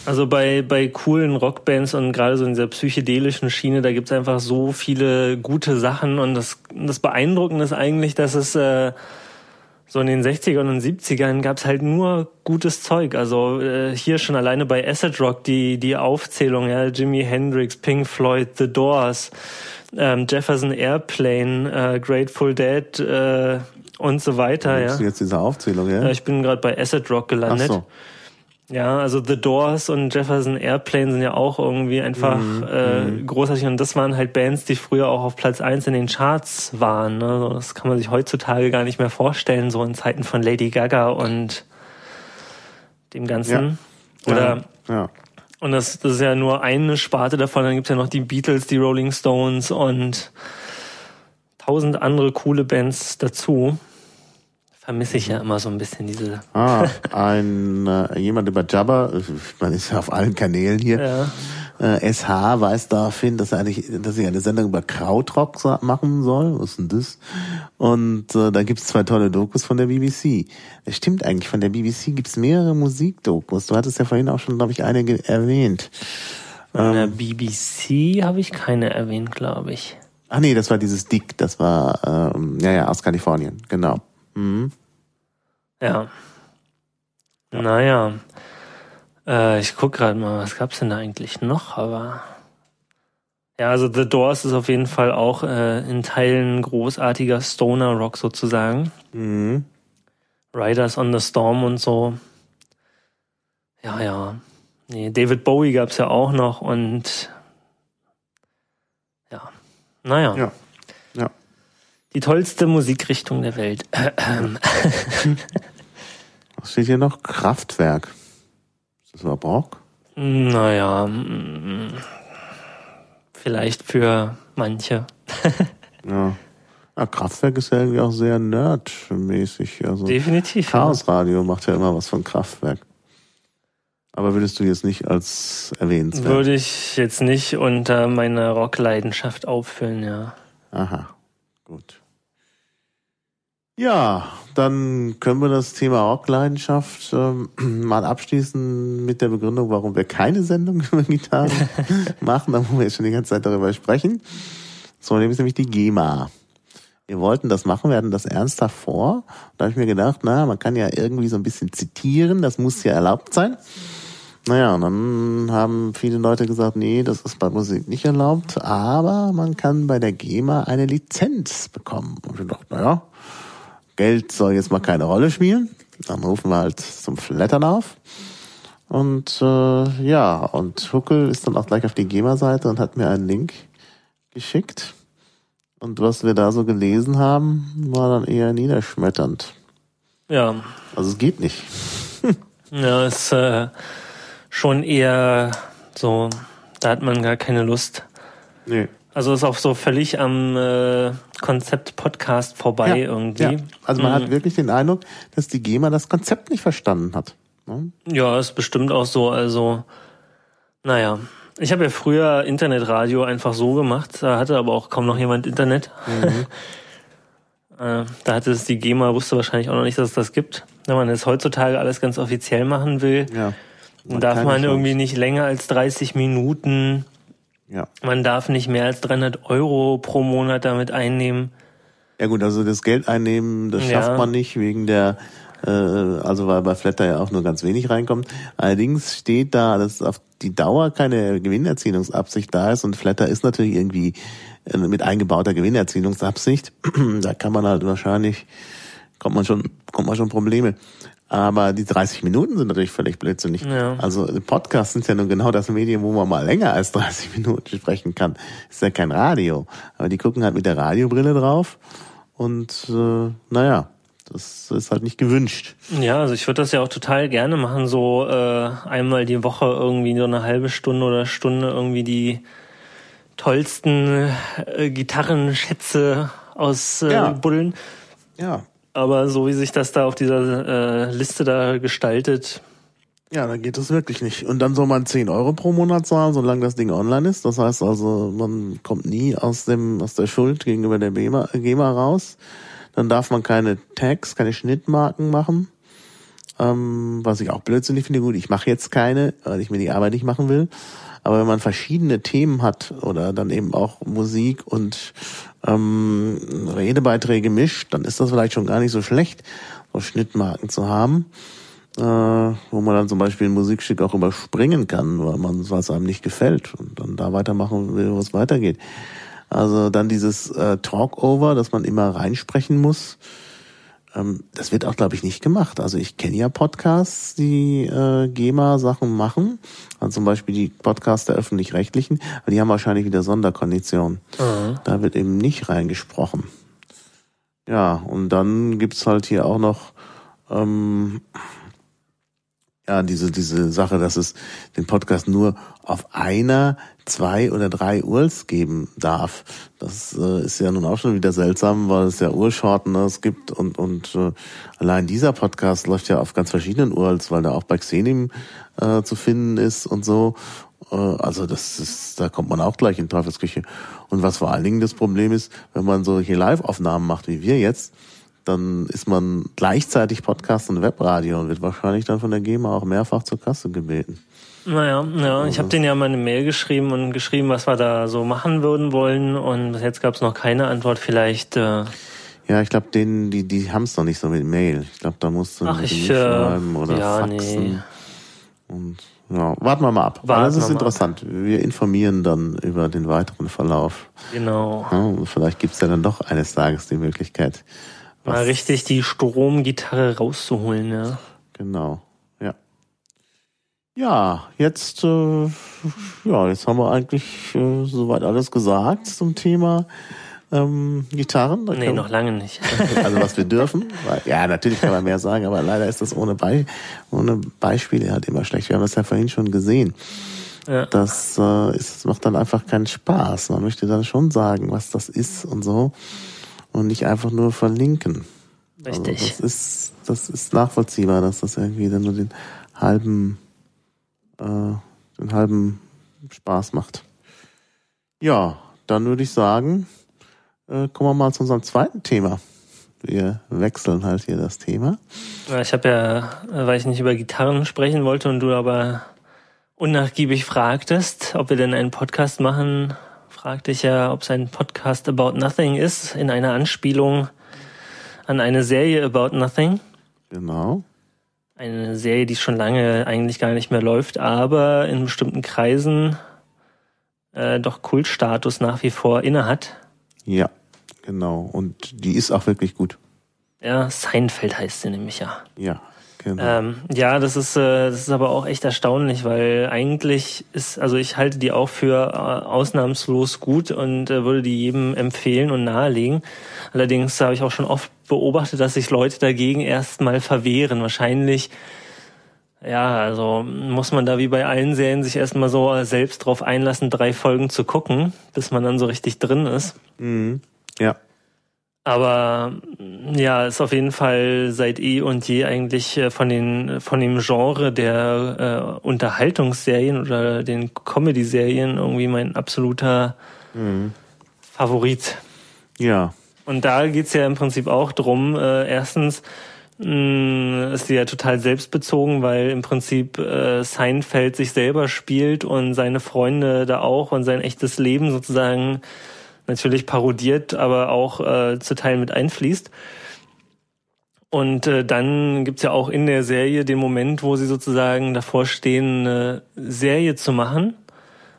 also bei, bei coolen Rockbands und gerade so in dieser psychedelischen Schiene, da gibt's einfach so viele gute Sachen und das, das Beeindruckende ist eigentlich, dass es äh, so in den 60ern und 70ern gab's halt nur gutes Zeug. Also äh, hier schon alleine bei Acid Rock die, die Aufzählung, ja, Jimi Hendrix, Pink Floyd, The Doors, ähm, Jefferson Airplane, äh, Grateful Dead äh, und so weiter. Ja. jetzt diese Aufzählung, ja? ja ich bin gerade bei Acid Rock gelandet. Ach so. Ja, also The Doors und Jefferson Airplane sind ja auch irgendwie einfach mhm, äh, mhm. großartig und das waren halt Bands, die früher auch auf Platz eins in den Charts waren. Ne? Das kann man sich heutzutage gar nicht mehr vorstellen, so in Zeiten von Lady Gaga und dem Ganzen. Ja. Oder ja, ja. und das, das ist ja nur eine Sparte davon, dann gibt's ja noch die Beatles, die Rolling Stones und tausend andere coole Bands dazu vermisse ich ja immer so ein bisschen diese. Ah, ein äh, jemand über Jabba, man ist ja auf allen Kanälen hier. Ja. Äh, SH weist darauf hin, dass, er eigentlich, dass ich eine Sendung über Krautrock machen soll. Was ist denn das? Und äh, da gibt's zwei tolle Dokus von der BBC. Es stimmt eigentlich, von der BBC gibt's mehrere Musikdokus. Du hattest ja vorhin auch schon, glaube ich, einige erwähnt. Von der ähm, BBC habe ich keine erwähnt, glaube ich. Ach nee, das war dieses Dick, das war ähm, ja ja aus Kalifornien, genau. Mhm. Ja. Naja. Äh, ich guck gerade mal, was gab's denn da eigentlich noch, aber. Ja, also The Doors ist auf jeden Fall auch äh, in Teilen großartiger Stoner Rock sozusagen. Mhm. Riders on the Storm und so. Ja, ja. Nee, David Bowie gab's ja auch noch und ja. Naja. Ja. Ja. Die tollste Musikrichtung der Welt. Was steht hier noch? Kraftwerk. Ist das Rock? Naja, mm, vielleicht für manche. ja. ja. Kraftwerk ist ja irgendwie auch sehr nerdmäßig. Also Definitiv. Chaos Radio macht ja immer was von Kraftwerk. Aber würdest du jetzt nicht als erwähnenswert? Würde ich jetzt nicht unter meiner Rockleidenschaft auffüllen, ja. Aha, gut. Ja, dann können wir das Thema Rockleidenschaft ähm, mal abschließen mit der Begründung, warum wir keine Sendung über Gitarren machen, da wo wir jetzt schon die ganze Zeit darüber sprechen. So, dem ist nämlich die GEMA. Wir wollten das machen, wir hatten das ernsthaft vor. Da habe ich mir gedacht, na, man kann ja irgendwie so ein bisschen zitieren, das muss ja erlaubt sein. Naja, und dann haben viele Leute gesagt, nee, das ist bei Musik nicht erlaubt, aber man kann bei der GEMA eine Lizenz bekommen. Und ich dachte, naja, Geld soll jetzt mal keine Rolle spielen. Dann rufen wir halt zum Flattern auf. Und äh, ja, und Huckel ist dann auch gleich auf die GEMA-Seite und hat mir einen Link geschickt. Und was wir da so gelesen haben, war dann eher niederschmetternd. Ja. Also es geht nicht. ja, es ist äh, schon eher so, da hat man gar keine Lust. Nee. Also ist auch so völlig am äh, Konzept Podcast vorbei ja, irgendwie. Ja. Also man mhm. hat wirklich den Eindruck, dass die GEMA das Konzept nicht verstanden hat. Ne? Ja, ist bestimmt auch so. Also, naja. Ich habe ja früher Internetradio einfach so gemacht, da hatte aber auch kaum noch jemand Internet. Mhm. Äh, da hatte es die GEMA, wusste wahrscheinlich auch noch nicht, dass es das gibt. Wenn man jetzt heutzutage alles ganz offiziell machen will, ja, dann darf man irgendwie nicht länger als 30 Minuten ja. Man darf nicht mehr als 300 Euro pro Monat damit einnehmen. Ja gut, also das Geld einnehmen, das schafft ja. man nicht wegen der, äh, also weil bei Flatter ja auch nur ganz wenig reinkommt. Allerdings steht da, dass auf die Dauer keine Gewinnerzielungsabsicht da ist und Flatter ist natürlich irgendwie äh, mit eingebauter Gewinnerzielungsabsicht. da kann man halt wahrscheinlich, kommt man schon, kommt man schon Probleme. Aber die 30 Minuten sind natürlich völlig blödsinnig. Ja. Also Podcasts sind ja nun genau das Medium, wo man mal länger als 30 Minuten sprechen kann. Ist ja kein Radio. Aber die gucken halt mit der Radiobrille drauf. Und äh, naja, das ist halt nicht gewünscht. Ja, also ich würde das ja auch total gerne machen, so äh, einmal die Woche irgendwie so eine halbe Stunde oder Stunde irgendwie die tollsten äh, Gitarrenschätze aus äh, ja. Buddeln. Ja, aber so wie sich das da auf dieser äh, Liste da gestaltet. Ja, dann geht es wirklich nicht. Und dann soll man 10 Euro pro Monat zahlen, solange das Ding online ist. Das heißt also, man kommt nie aus dem, aus der Schuld gegenüber der GEMA, GEMA raus. Dann darf man keine Tags, keine Schnittmarken machen. Ähm, was ich auch blödsinnig finde, gut, ich mache jetzt keine, weil ich mir die Arbeit nicht machen will. Aber wenn man verschiedene Themen hat oder dann eben auch Musik und ähm, Redebeiträge mischt, dann ist das vielleicht schon gar nicht so schlecht, so Schnittmarken zu haben, äh, wo man dann zum Beispiel ein Musikstück auch überspringen kann, weil man was einem nicht gefällt und dann da weitermachen will, wo es weitergeht. Also dann dieses äh, Talkover, dass man immer reinsprechen muss, ähm, das wird auch, glaube ich, nicht gemacht. Also ich kenne ja Podcasts, die äh, GEMA-Sachen machen. Also zum Beispiel die Podcasts der öffentlich-rechtlichen, aber die haben wahrscheinlich wieder Sonderkonditionen. Mhm. Da wird eben nicht reingesprochen. Ja, und dann gibt's halt hier auch noch ähm, ja, diese, diese Sache, dass es den Podcast nur auf einer, zwei oder drei URLs geben darf. Das äh, ist ja nun auch schon wieder seltsam, weil es ja URL-Shorteners gibt und, und äh, allein dieser Podcast läuft ja auf ganz verschiedenen URLs, weil der auch bei Xenim äh, zu finden ist und so. Äh, also das ist, da kommt man auch gleich in Teufelsküche. Und was vor allen Dingen das Problem ist, wenn man solche Live-Aufnahmen macht wie wir jetzt, dann ist man gleichzeitig Podcast und Webradio und wird wahrscheinlich dann von der GEMA auch mehrfach zur Kasse gebeten. Naja, ja, ich habe denen ja mal eine Mail geschrieben und geschrieben, was wir da so machen würden wollen und bis jetzt gab es noch keine Antwort. Vielleicht. Äh ja, ich glaube, denen, die, die haben es noch nicht so mit Mail. Ich glaube, da musst du Ach, ich, äh, schreiben oder ja, faxen. Nee. Und ja, warten wir mal ab. Warten das ist interessant. Ab. Wir informieren dann über den weiteren Verlauf. Genau. Ja, vielleicht gibt's ja dann doch eines Tages die Möglichkeit, Mal richtig die Stromgitarre rauszuholen, ja. Genau, ja. Ja, jetzt, äh, ja, jetzt haben wir eigentlich äh, soweit alles gesagt zum Thema ähm, Gitarren. Da nee, noch lange nicht. Also was wir dürfen. Weil, ja, natürlich kann man mehr sagen, aber leider ist das ohne, Be ohne Beispiele halt immer schlecht. Wir haben das ja vorhin schon gesehen. Ja. Das äh, ist, macht dann einfach keinen Spaß. Man möchte dann schon sagen, was das ist und so und nicht einfach nur verlinken. Richtig. Also das ist, das ist nachvollziehbar, dass das irgendwie dann nur den halben, äh, den halben Spaß macht. Ja, dann würde ich sagen, äh, kommen wir mal zu unserem zweiten Thema. Wir wechseln halt hier das Thema. Ich habe ja, weil ich nicht über Gitarren sprechen wollte und du aber unnachgiebig fragtest, ob wir denn einen Podcast machen, fragte ich ja, ob es ein Podcast About Nothing ist, in einer Anspielung an eine Serie About Nothing. Genau. Eine Serie, die schon lange eigentlich gar nicht mehr läuft, aber in bestimmten Kreisen äh, doch Kultstatus nach wie vor innehat. Ja, genau. Und die ist auch wirklich gut. Ja, Seinfeld heißt sie nämlich ja. Ja, Genau. Ähm, ja, das ist, äh, das ist aber auch echt erstaunlich, weil eigentlich ist, also ich halte die auch für äh, ausnahmslos gut und äh, würde die jedem empfehlen und nahelegen. Allerdings habe ich auch schon oft beobachtet, dass sich Leute dagegen erstmal verwehren. Wahrscheinlich, ja, also muss man da wie bei allen Serien sich erstmal so selbst drauf einlassen, drei Folgen zu gucken, bis man dann so richtig drin ist. Mhm. Ja. Aber ja, ist auf jeden Fall seit eh und je eigentlich äh, von den von dem Genre der äh, Unterhaltungsserien oder den Comedy-Serien irgendwie mein absoluter mhm. Favorit. Ja. Und da geht's ja im Prinzip auch drum. Äh, erstens mh, ist sie ja total selbstbezogen, weil im Prinzip äh, Seinfeld sich selber spielt und seine Freunde da auch und sein echtes Leben sozusagen natürlich parodiert, aber auch äh, zu Teilen mit einfließt. Und äh, dann gibt's ja auch in der Serie den Moment, wo sie sozusagen davor stehen, eine Serie zu machen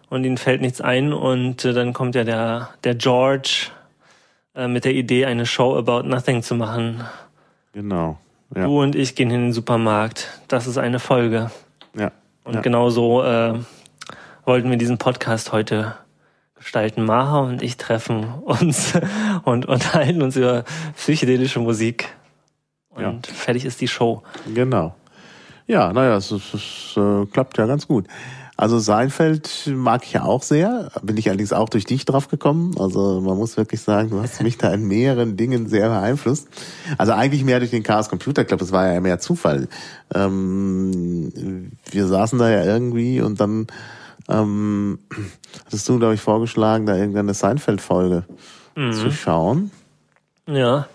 und ihnen fällt nichts ein und äh, dann kommt ja der, der George äh, mit der Idee, eine Show about nothing zu machen. Genau. Ja. Du und ich gehen in den Supermarkt. Das ist eine Folge. Ja. Und ja. genau so äh, wollten wir diesen Podcast heute gestalten. Maha und ich treffen uns und unterhalten uns über psychedelische Musik. Und ja. fertig ist die Show. Genau. Ja, naja, es, es, es äh, klappt ja ganz gut. Also Seinfeld mag ich ja auch sehr, bin ich allerdings auch durch dich drauf gekommen. Also man muss wirklich sagen, du hast mich da in mehreren Dingen sehr beeinflusst. Also eigentlich mehr durch den Chaos Computer Club, das war ja mehr Zufall. Ähm, wir saßen da ja irgendwie und dann ähm, hattest du, glaube ich, vorgeschlagen, da irgendeine Seinfeld-Folge mhm. zu schauen. Ja.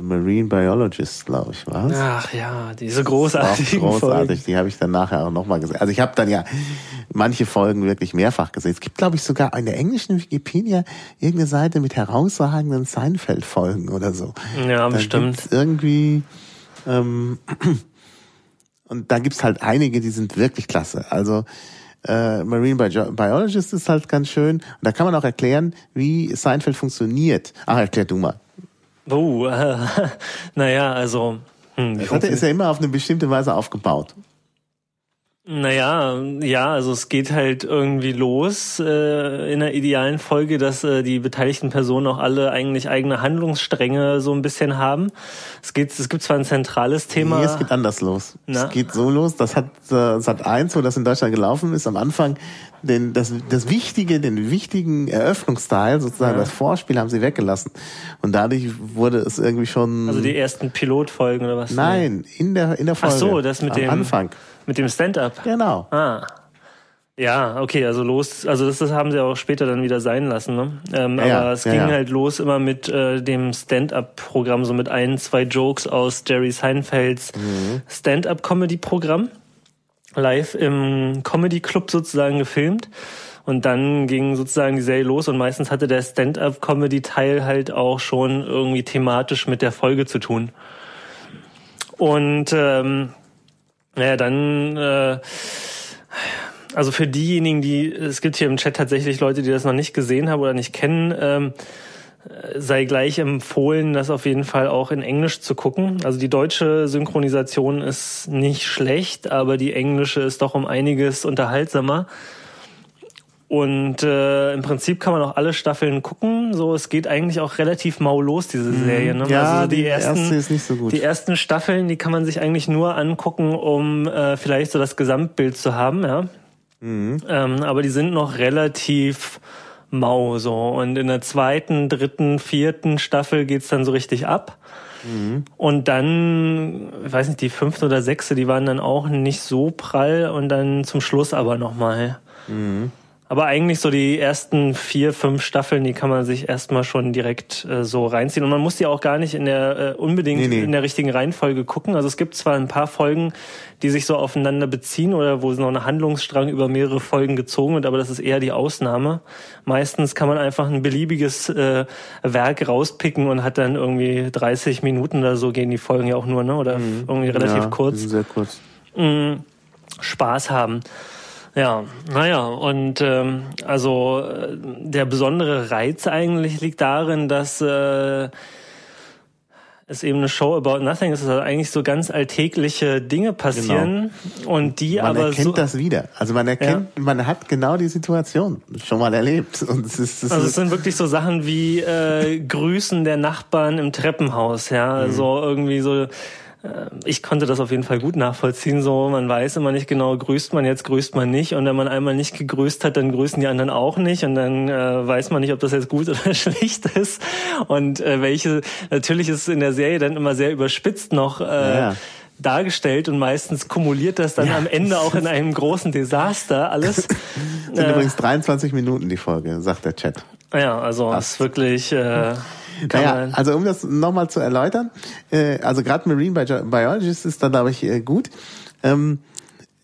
Marine Biologist, glaube ich, war Ach ja, diese großartigen Großartig, Folgen. die habe ich dann nachher auch nochmal gesehen. Also ich habe dann ja manche Folgen wirklich mehrfach gesehen. Es gibt, glaube ich, sogar in der englischen Wikipedia irgendeine Seite mit herausragenden Seinfeld-Folgen oder so. Ja, Da bestimmt. irgendwie ähm, und da gibt's halt einige, die sind wirklich klasse. Also äh, Marine Bio Biologist ist halt ganz schön. Und da kann man auch erklären, wie Seinfeld funktioniert. Ach, erklär du mal. Oh, äh, naja, also. Hm, Das hat- ist ja immer auf eine bestimmte Weise aufgebaut. Naja, ja, also es geht halt irgendwie los äh, in der idealen Folge, dass äh, die beteiligten Personen auch alle eigentlich eigene Handlungsstränge so ein bisschen haben. Es geht, es gibt zwar ein zentrales Thema. Nee, es geht anders los. Na? Es geht so los, das hat äh, Sat 1, wo das in Deutschland gelaufen ist, am Anfang den, das, das Wichtige, den wichtigen Eröffnungsteil, sozusagen Ja. das Vorspiel, haben sie weggelassen. Und dadurch wurde es irgendwie schon. also die ersten Pilotfolgen oder was? nein, in der, in der Ach Folge. so, das mit am dem Anfang. Mit dem Stand-up. Genau. Ah. Ja, okay, also los, also das, das haben sie auch später dann wieder sein lassen, ne? Ähm, Ja, aber es ja, ging ja. halt los immer mit äh, dem Stand-up-Programm, so mit ein, zwei Jokes aus Jerry Seinfelds Mhm. Stand-up-Comedy-Programm, live im Comedy-Club sozusagen gefilmt. Und dann ging sozusagen die Serie los und meistens hatte der Stand-up-Comedy-Teil halt auch schon irgendwie thematisch mit der Folge zu tun. Und ähm, naja, dann äh, also für diejenigen, die, es gibt hier im Chat tatsächlich Leute, die das noch nicht gesehen haben oder nicht kennen, ähm, äh, sei gleich empfohlen, das auf jeden Fall auch in Englisch zu gucken. Also die deutsche Synchronisation ist nicht schlecht, aber die englische ist doch um einiges unterhaltsamer. Und äh, im Prinzip kann man auch alle Staffeln gucken. So, es geht eigentlich auch relativ maulos, diese Serie. Ne? Mhm. Ja, also so die erste ist nicht so gut. Die ersten Staffeln, die kann man sich eigentlich nur angucken, um äh, vielleicht so das Gesamtbild zu haben, ja. Mhm. Ähm, aber die sind noch relativ mau so. Und in der zweiten, dritten, vierten Staffel geht's dann so richtig ab. Mhm. Und dann, ich weiß nicht, die fünfte oder sechste, die waren dann auch nicht so prall und dann zum Schluss aber nochmal. Mhm. Aber eigentlich so die ersten vier, fünf Staffeln, die kann man sich erstmal schon direkt äh, so reinziehen. Und man muss die auch gar nicht in der äh, unbedingt Nee, nee. in der richtigen Reihenfolge gucken. Also es gibt zwar ein paar Folgen, die sich so aufeinander beziehen oder wo noch ein Handlungsstrang über mehrere Folgen gezogen wird, aber das ist eher die Ausnahme. Meistens kann man einfach ein beliebiges äh, Werk rauspicken und hat dann irgendwie 30 Minuten oder so gehen die Folgen ja auch nur, ne? Oder irgendwie relativ Mhm. ja, kurz. Sehr kurz. mh, Spaß haben. Ja, naja, und ähm, also äh, der besondere Reiz eigentlich liegt darin, dass äh, es eben eine Show about nothing ist, dass also eigentlich so ganz alltägliche Dinge passieren und die Man aber erkennt so. das wieder. Also man erkennt, man hat genau die Situation schon mal erlebt. Und es ist, es Also es ist sind wirklich so Sachen wie äh, Grüßen der Nachbarn im Treppenhaus, ja, also irgendwie so. Äh, Ich konnte das auf jeden Fall gut nachvollziehen. So, man weiß immer nicht genau, grüßt man jetzt, grüßt man nicht. Und wenn man einmal nicht gegrüßt hat, dann grüßen die anderen auch nicht. Und dann äh, weiß man nicht, ob das jetzt gut oder schlecht ist. Und äh, welche, natürlich ist es in der Serie dann immer sehr überspitzt noch. Äh, Ja. dargestellt und meistens kumuliert das dann Ja. am Ende auch in einem großen Desaster alles. sind übrigens 23 Minuten die Folge, sagt der Chat. Ja, also es ist wirklich äh, Naja, also um das nochmal zu erläutern, äh, also gerade Marine Bio Biologist ist da, glaube ich, äh, gut. Ähm,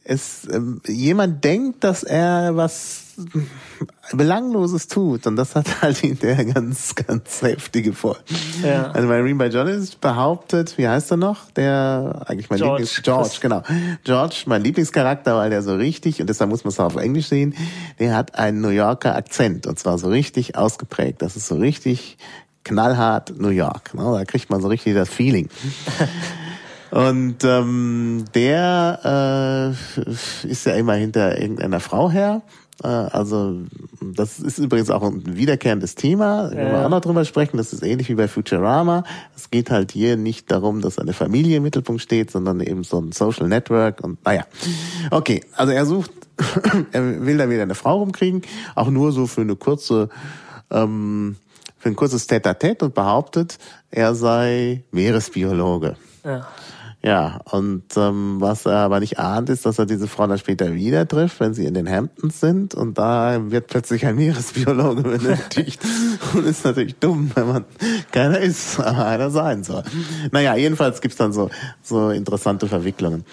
es, ähm, jemand denkt, dass er was Belangloses tut und das hat halt in der ganz, ganz heftige Folge. Ja. Also Marine Biologist behauptet, wie heißt er noch? Der eigentlich mein George. Lieblings George, genau. George, mein Lieblingscharakter, weil der so richtig, und deshalb muss man es auch auf Englisch sehen, der hat einen New Yorker Akzent und zwar so richtig ausgeprägt. Das ist so richtig knallhart New York. Ne? Da kriegt man so richtig das Feeling. Und ähm, der äh, ist ja immer hinter irgendeiner Frau her. Äh, also das ist übrigens auch ein wiederkehrendes Thema. Da können wir Ja. auch noch drüber sprechen. Das ist ähnlich wie bei Futurama. Es geht halt hier nicht darum, dass eine Familie im Mittelpunkt steht, sondern eben so ein Social Network. Und naja, okay. Also er sucht, er will da wieder eine Frau rumkriegen, auch nur so für eine kurze ähm, für ein kurzes Tête-à-Tête und behauptet, er sei Meeresbiologe. ja. Ja, und ähm, was er aber nicht ahnt, ist, dass er diese Frau dann später wieder trifft, wenn sie in den Hamptons sind. Und da wird plötzlich ein Meeresbiologe benötigt. und ist natürlich dumm, wenn man keiner ist, aber einer sein soll. Naja, jedenfalls gibt's dann so, so interessante Verwicklungen.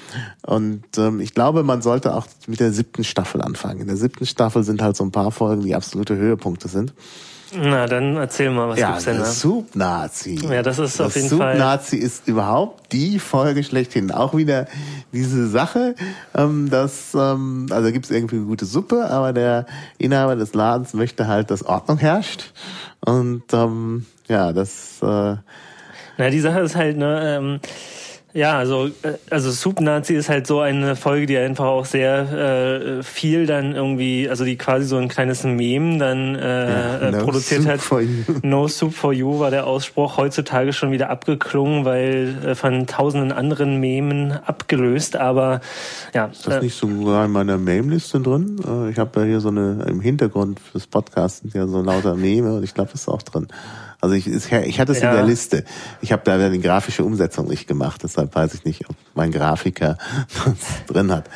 Und ähm, ich glaube, man sollte auch mit der siebten Staffel anfangen. In der siebten Staffel sind halt so ein paar Folgen, die absolute Höhepunkte sind. Na, dann erzähl mal, was ja, gibt's denn der da? Soup-Nazi. Ja, das ist das auf jeden Soup-Nazi ist überhaupt die Folge schlechthin. Auch wieder diese Sache, ähm, dass, ähm, also gibt's irgendwie eine gute Suppe, aber der Inhaber des Ladens möchte halt, dass Ordnung herrscht. Und ähm, ja, das... Äh, Na, die Sache ist halt, ne, ähm, ja, also, äh, also Soup Nazi ist halt so eine Folge, die einfach auch sehr äh, viel dann irgendwie, also die quasi so ein kleines Meme dann äh, Ja, äh, no produziert soup hat. for you. No Soup for You war der Ausspruch heutzutage schon wieder abgeklungen, weil äh, von tausenden anderen Memen abgelöst, aber ja. ist das äh, nicht sogar in meiner Meme-Liste drin? Äh, ich habe ja hier so eine, im Hintergrund fürs Podcast sind ja so lauter Meme und ich glaube, das ist auch drin. Also ich, ich hatte es Ja. in der Liste. Ich habe da die grafische Umsetzung nicht gemacht, deshalb weiß ich nicht, ob mein Grafiker das drin hat.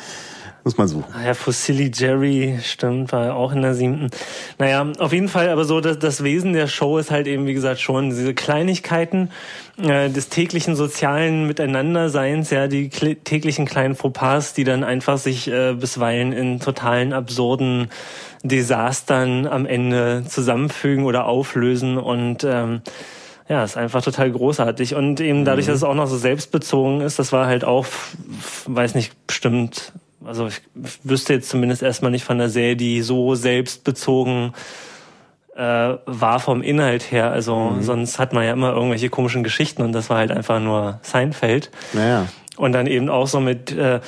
Muss man suchen. Ah Ja, Fossili Jerry, stimmt, war auch in der siebten. Naja, auf jeden Fall, aber so das, das Wesen der Show ist halt eben, wie gesagt, schon diese Kleinigkeiten äh, des täglichen sozialen Miteinanderseins, ja, die kle- täglichen kleinen Fauxpas, die dann einfach sich äh, bisweilen in totalen absurden Desastern am Ende zusammenfügen oder auflösen und ähm, ja, ist einfach total großartig. Und eben dadurch, dass es auch noch so selbstbezogen ist, das war halt auch, weiß nicht, bestimmt, also ich wüsste jetzt zumindest erstmal nicht von der Serie, die so selbstbezogen äh, war vom Inhalt her. Also sonst hat man ja immer irgendwelche komischen Geschichten und das war halt einfach nur Seinfeld. Naja. Und dann eben auch so mit, äh,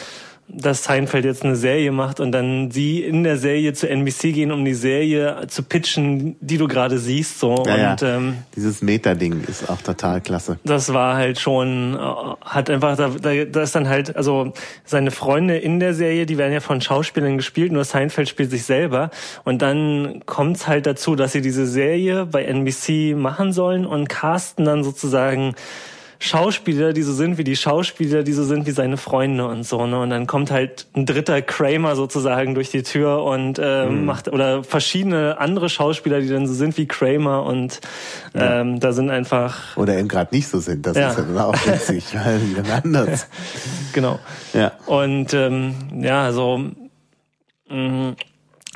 dass Seinfeld jetzt eine Serie macht und dann sie in der Serie zu NBC gehen, um die Serie zu pitchen, die du gerade siehst. So. Ja, und ja. ähm, Dieses Meta-Ding ist auch total klasse. das war halt schon, äh, hat einfach, da, da, da ist dann halt, also seine Freunde in der Serie, die werden ja von Schauspielern gespielt, nur Seinfeld spielt sich selber. Und dann kommt's halt dazu, dass sie diese Serie bei NBC machen sollen und casten dann sozusagen Schauspieler, die so sind wie die Schauspieler, die so sind wie seine Freunde und so. Ne? Und dann kommt halt ein dritter Kramer sozusagen durch die Tür und äh, macht oder verschiedene andere Schauspieler, die dann so sind wie Kramer und ähm, da sind einfach Oder eben gerade nicht so sind. Das Ja. ist ja dann auch witzig, weil dann anders. genau. Ja. Und ähm, ja, so mh,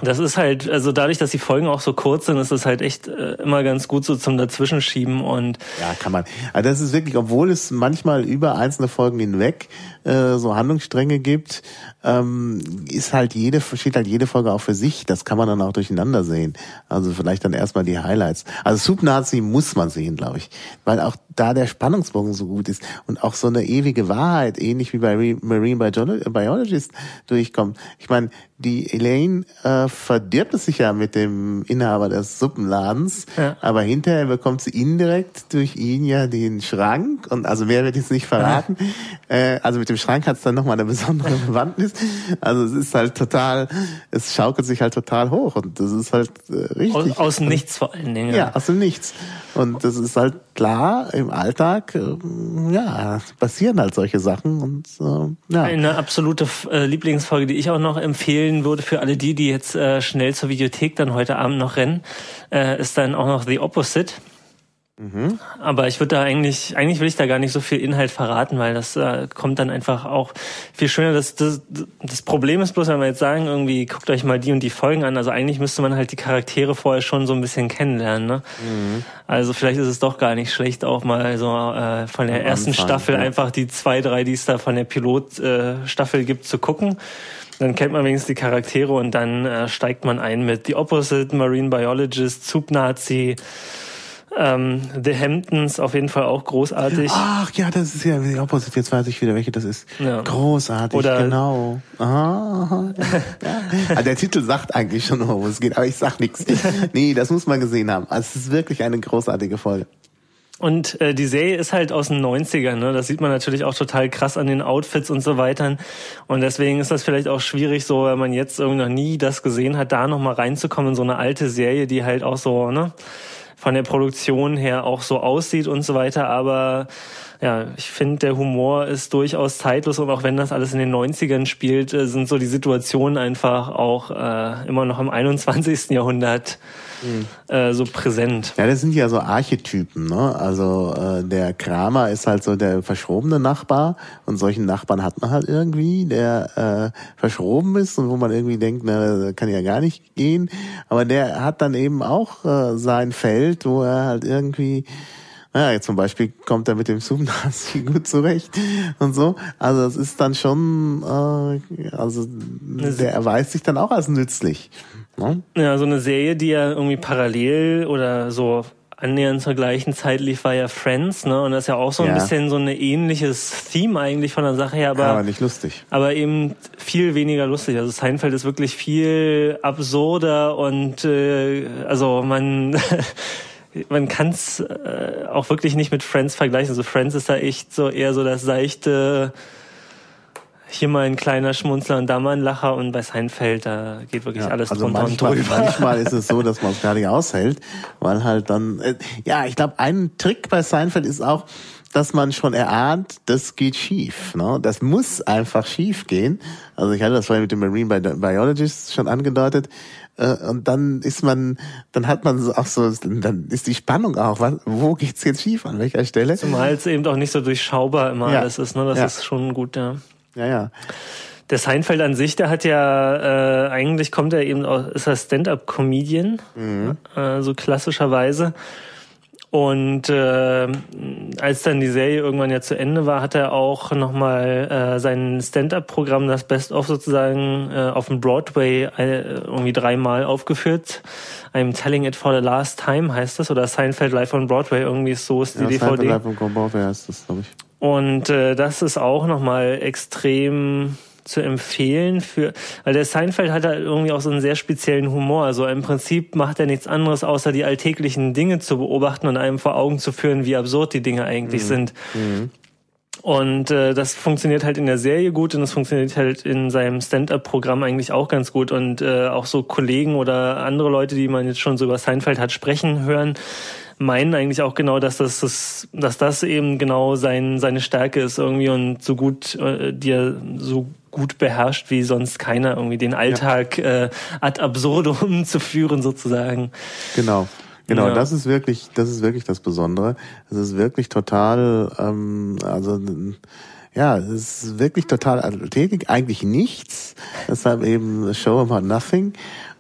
das ist halt, also dadurch, dass die Folgen auch so kurz sind, ist es halt echt äh, immer ganz gut so zum Dazwischenschieben und Ja, kann man. Also das ist wirklich, obwohl es manchmal über einzelne Folgen hinweg äh, so Handlungsstränge gibt, ähm, ist halt jede, steht halt jede Folge auch für sich. Das kann man dann auch durcheinander sehen. Also vielleicht dann erstmal die Highlights. Also Soup Nazi muss man sehen, glaube ich. Weil auch da der Spannungsbogen so gut ist und auch so eine ewige Wahrheit, ähnlich wie bei Marine Biolo- Biologist durchkommt. Ich meine, die Elaine äh, verdirbt es sich ja mit dem Inhaber des Suppenladens, Ja. aber hinterher bekommt sie indirekt durch ihn ja den Schrank und also mehr wird jetzt nicht verraten. Äh, also mit dem Schrank hat es dann nochmal eine besondere Bewandtnis. Also es ist halt total, es schaukelt sich halt total hoch und das ist halt äh, richtig. aus, aus dem Nichts vor allen Dingen. Ja, aus dem Nichts. Und das ist halt klar, im Alltag, ähm, ja, passieren halt solche Sachen und äh, ja. Eine absolute äh, Lieblingsfolge, die ich auch noch empfehlen würde für alle die, die jetzt äh, schnell zur Videothek dann heute Abend noch rennen, äh, ist dann auch noch The Opposite. Aber ich würde da eigentlich, eigentlich will ich da gar nicht so viel Inhalt verraten, weil das äh, kommt dann einfach auch viel schöner. Das, das, das Problem ist bloß, wenn wir jetzt sagen, irgendwie guckt euch mal die und die Folgen an. Also eigentlich müsste man halt die Charaktere vorher schon so ein bisschen kennenlernen. Ne? Also vielleicht ist es doch gar nicht schlecht, auch mal so äh, von der Am ersten Anfang, Staffel ja. einfach die zwei, drei, die es da von der Pilotstaffel äh, gibt, zu gucken. Dann kennt man wenigstens die Charaktere und dann äh, steigt man ein mit The Opposite, Marine Biologist, Zub-Nazi, ähm, The Hamptons, auf jeden Fall auch großartig. Ach ja, das ist ja die Opposite. Jetzt weiß ich wieder, welche das ist. Ja. Großartig, Oder- genau. Aha, ja. Also der Titel sagt eigentlich schon, worum es geht, aber ich sag nichts. Nee, das muss man gesehen haben. Also es ist wirklich eine großartige Folge. Und äh, die Serie ist halt aus den 90ern, ne? Das sieht man natürlich auch total krass an den Outfits und so weiter. Und deswegen ist das vielleicht auch schwierig, so, wenn man jetzt irgendwie noch nie das gesehen hat, da nochmal reinzukommen in so eine alte Serie, die halt auch so, ne, von der Produktion her auch so aussieht und so weiter. Aber ja, ich finde, der Humor ist durchaus zeitlos und auch wenn das alles in den 90ern spielt, äh, sind so die Situationen einfach auch äh, immer noch im 21. Jahrhundert mhm. äh, so präsent. Ja, das sind ja so Archetypen, ne? Also äh, der Kramer ist halt so der verschrobene Nachbar und solchen Nachbarn hat man halt irgendwie, der äh, verschroben ist und wo man irgendwie denkt, na, kann ja gar nicht gehen. Aber der hat dann eben auch äh, sein Feld, wo er halt irgendwie ja, jetzt zum Beispiel kommt er mit dem Zoom-Nazi gut zurecht und so. Also es ist dann schon, äh, also der erweist sich dann auch als nützlich. Ne? Ja, so eine Serie, die ja irgendwie parallel oder so annähernd zur gleichen Zeit lief, war ja Friends, ne? Und das ist ja auch so ein ja. bisschen so ein ähnliches Theme eigentlich von der Sache her, aber, aber nicht lustig. Aber eben viel weniger lustig. Also Seinfeld ist wirklich viel absurder und äh, also man man kann es äh, auch wirklich nicht mit Friends vergleichen. Also Friends ist da echt so eher so das seichte, hier mal ein kleiner Schmunzler und da mal ein Lacher und bei Seinfeld, da geht wirklich ja, alles also drunter manchmal, und drüber. Manchmal ist es so, dass man es gar nicht aushält, weil halt dann, äh, ja, ich glaube, ein Trick bei Seinfeld ist auch, dass man schon erahnt, das geht schief. Ne? Das muss einfach schief gehen. Also ich hatte das vorhin mit dem Marine Biologist schon angedeutet. Äh, und dann ist man, dann hat man auch so, dann ist die Spannung auch, was, wo geht's jetzt schief, an welcher Stelle? Zumal es eben auch nicht so durchschaubar immer ja. alles ist, ne? Das ja. ist schon gut, ja. Ja, ja. Der Seinfeld an sich, der hat ja, äh, eigentlich kommt er eben aus, ist er Stand-up-Comedian, mhm. äh, so klassischerweise. Und äh, als dann die Serie irgendwann ja zu Ende war, hat er auch nochmal äh, sein Stand-up-Programm, das Best-of sozusagen, äh, auf dem Broadway äh, irgendwie dreimal aufgeführt. I'm Telling It for the Last Time heißt das, oder Seinfeld Live on Broadway, irgendwie so ist die ja, DVD. Seinfeld Live on Broadway heißt das, glaube ich. Und äh, das ist auch nochmal extrem zu empfehlen für, weil der Seinfeld hat halt irgendwie auch so einen sehr speziellen Humor. Also im Prinzip macht er nichts anderes, außer die alltäglichen Dinge zu beobachten und einem vor Augen zu führen, wie absurd die Dinge eigentlich mhm. sind. Mhm. Und äh, das funktioniert halt in der Serie gut und das funktioniert halt in seinem Stand-up-Programm eigentlich auch ganz gut. Und äh, auch so Kollegen oder andere Leute, die man jetzt schon so über Seinfeld hat sprechen hören, meinen eigentlich auch genau, dass das, das dass das eben genau sein, seine Stärke ist irgendwie und so gut äh, dir so gut beherrscht wie sonst keiner, irgendwie den Alltag ja. äh, ad absurdum zu führen sozusagen. Genau. Genau, ja. das ist wirklich, das ist wirklich das Besondere. Es ist wirklich total, ähm, also ja, es ist wirklich total alltäglich, eigentlich nichts. Deshalb eben Show about nothing.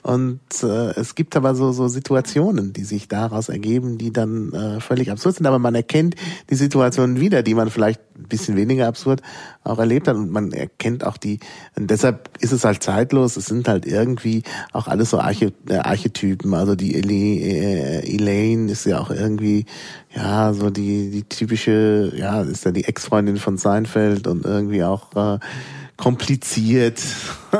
Und äh, es gibt aber so, so Situationen, die sich daraus ergeben, die dann äh, völlig absurd sind. Aber man erkennt die Situationen wieder, die man vielleicht ein bisschen weniger absurd auch erlebt hat. Und man erkennt auch die, und deshalb ist es halt zeitlos. Es sind halt irgendwie auch alles so Arche, äh, Archetypen. Also die äh, Elaine ist ja auch irgendwie, ja, so die, die typische, ja, ist ja die Ex-Freundin von Seinfeld und irgendwie auch äh, kompliziert.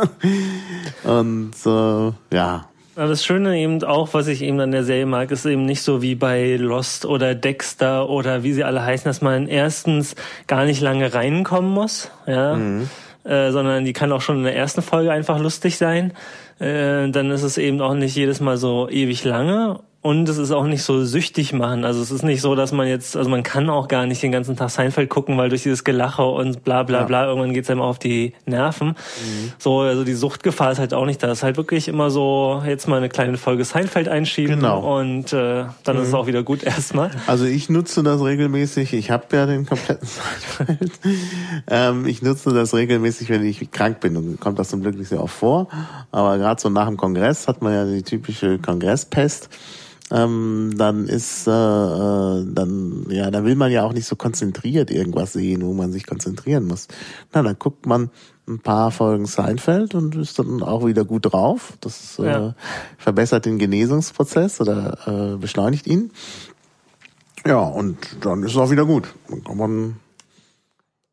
und äh, ja. Das Schöne eben auch, was ich eben an der Serie mag, ist eben nicht so wie bei Lost oder Dexter oder wie sie alle heißen, dass man erstens gar nicht lange reinkommen muss, ja, mhm. äh, sondern die kann auch schon in der ersten Folge einfach lustig sein. Äh, dann ist es eben auch nicht jedes Mal so ewig lange und es ist auch nicht so süchtig machen. Also es ist nicht so, dass man jetzt, also man kann auch gar nicht den ganzen Tag Seinfeld gucken, weil durch dieses Gelache und bla bla ja. bla irgendwann geht's einem auf die Nerven. Mhm. So, also die Suchtgefahr ist halt auch nicht da. Es ist halt wirklich immer so, jetzt mal eine kleine Folge Seinfeld einschieben genau. und äh, dann mhm. ist es mhm. auch wieder gut erstmal. Also ich nutze das regelmäßig. Ich habe ja den kompletten Seinfeld. ähm, ich nutze das regelmäßig, wenn ich krank bin. Und kommt das zum Glück nicht sehr oft vor. Aber gerade so nach dem Kongress hat man ja die typische Kongresspest ähm, dann ist, äh, äh, dann, ja, da will man ja auch nicht so konzentriert irgendwas sehen, wo man sich konzentrieren muss. Na, dann guckt man ein paar Folgen Seinfeld und ist dann auch wieder gut drauf. Das äh, ja. verbessert den Genesungsprozess oder äh, beschleunigt ihn. Ja, und dann ist es auch wieder gut. Dann kann man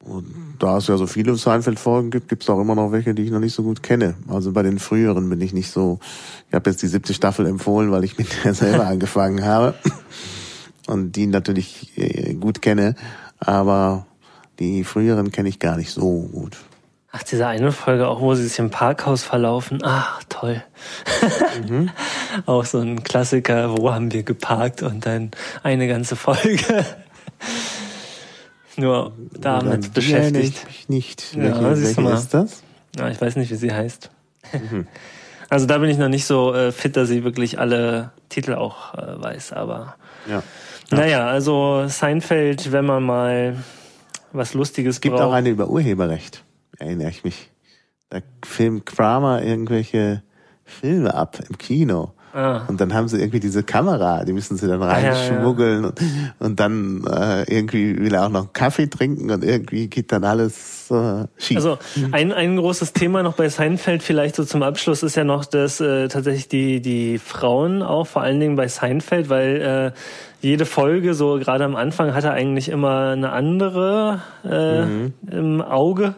und da es ja so viele Seinfeld-Folgen gibt, gibt es auch immer noch welche, die ich noch nicht so gut kenne. Also bei den früheren bin ich nicht so. Ich habe jetzt die siebte Staffel empfohlen, weil ich mit der selber angefangen habe und die natürlich äh, gut kenne. Aber die früheren kenne ich gar nicht so gut. Ach, diese eine Folge auch, wo sie sich im Parkhaus verlaufen. Ach, toll. Mhm. auch so ein Klassiker, wo haben wir geparkt und dann eine ganze Folge. Nur damit Die beschäftigt. ich mich nicht. Ja, welche welche ist das? Ja, ich weiß nicht, wie sie heißt. Mhm. Also da bin ich noch nicht so äh, fit, dass ich wirklich alle Titel auch äh, weiß, aber Ja. naja, also Seinfeld, wenn man mal was Lustiges Es gibt braucht. auch eine über Urheberrecht, erinnere ich mich. Da filmt Kramer irgendwelche Filme ab im Kino. Ah. Und dann haben sie irgendwie diese Kamera, die müssen sie dann ja, ja. reinschmuggeln und, und dann äh, irgendwie will er auch noch einen Kaffee trinken und irgendwie geht dann alles äh, schief. Also ein, ein großes Thema noch bei Seinfeld vielleicht so zum Abschluss ist ja noch, dass äh, tatsächlich die, die Frauen auch, vor allen Dingen bei Seinfeld, weil äh, jede Folge, so gerade am Anfang, hatte eigentlich immer eine andere äh, im Auge.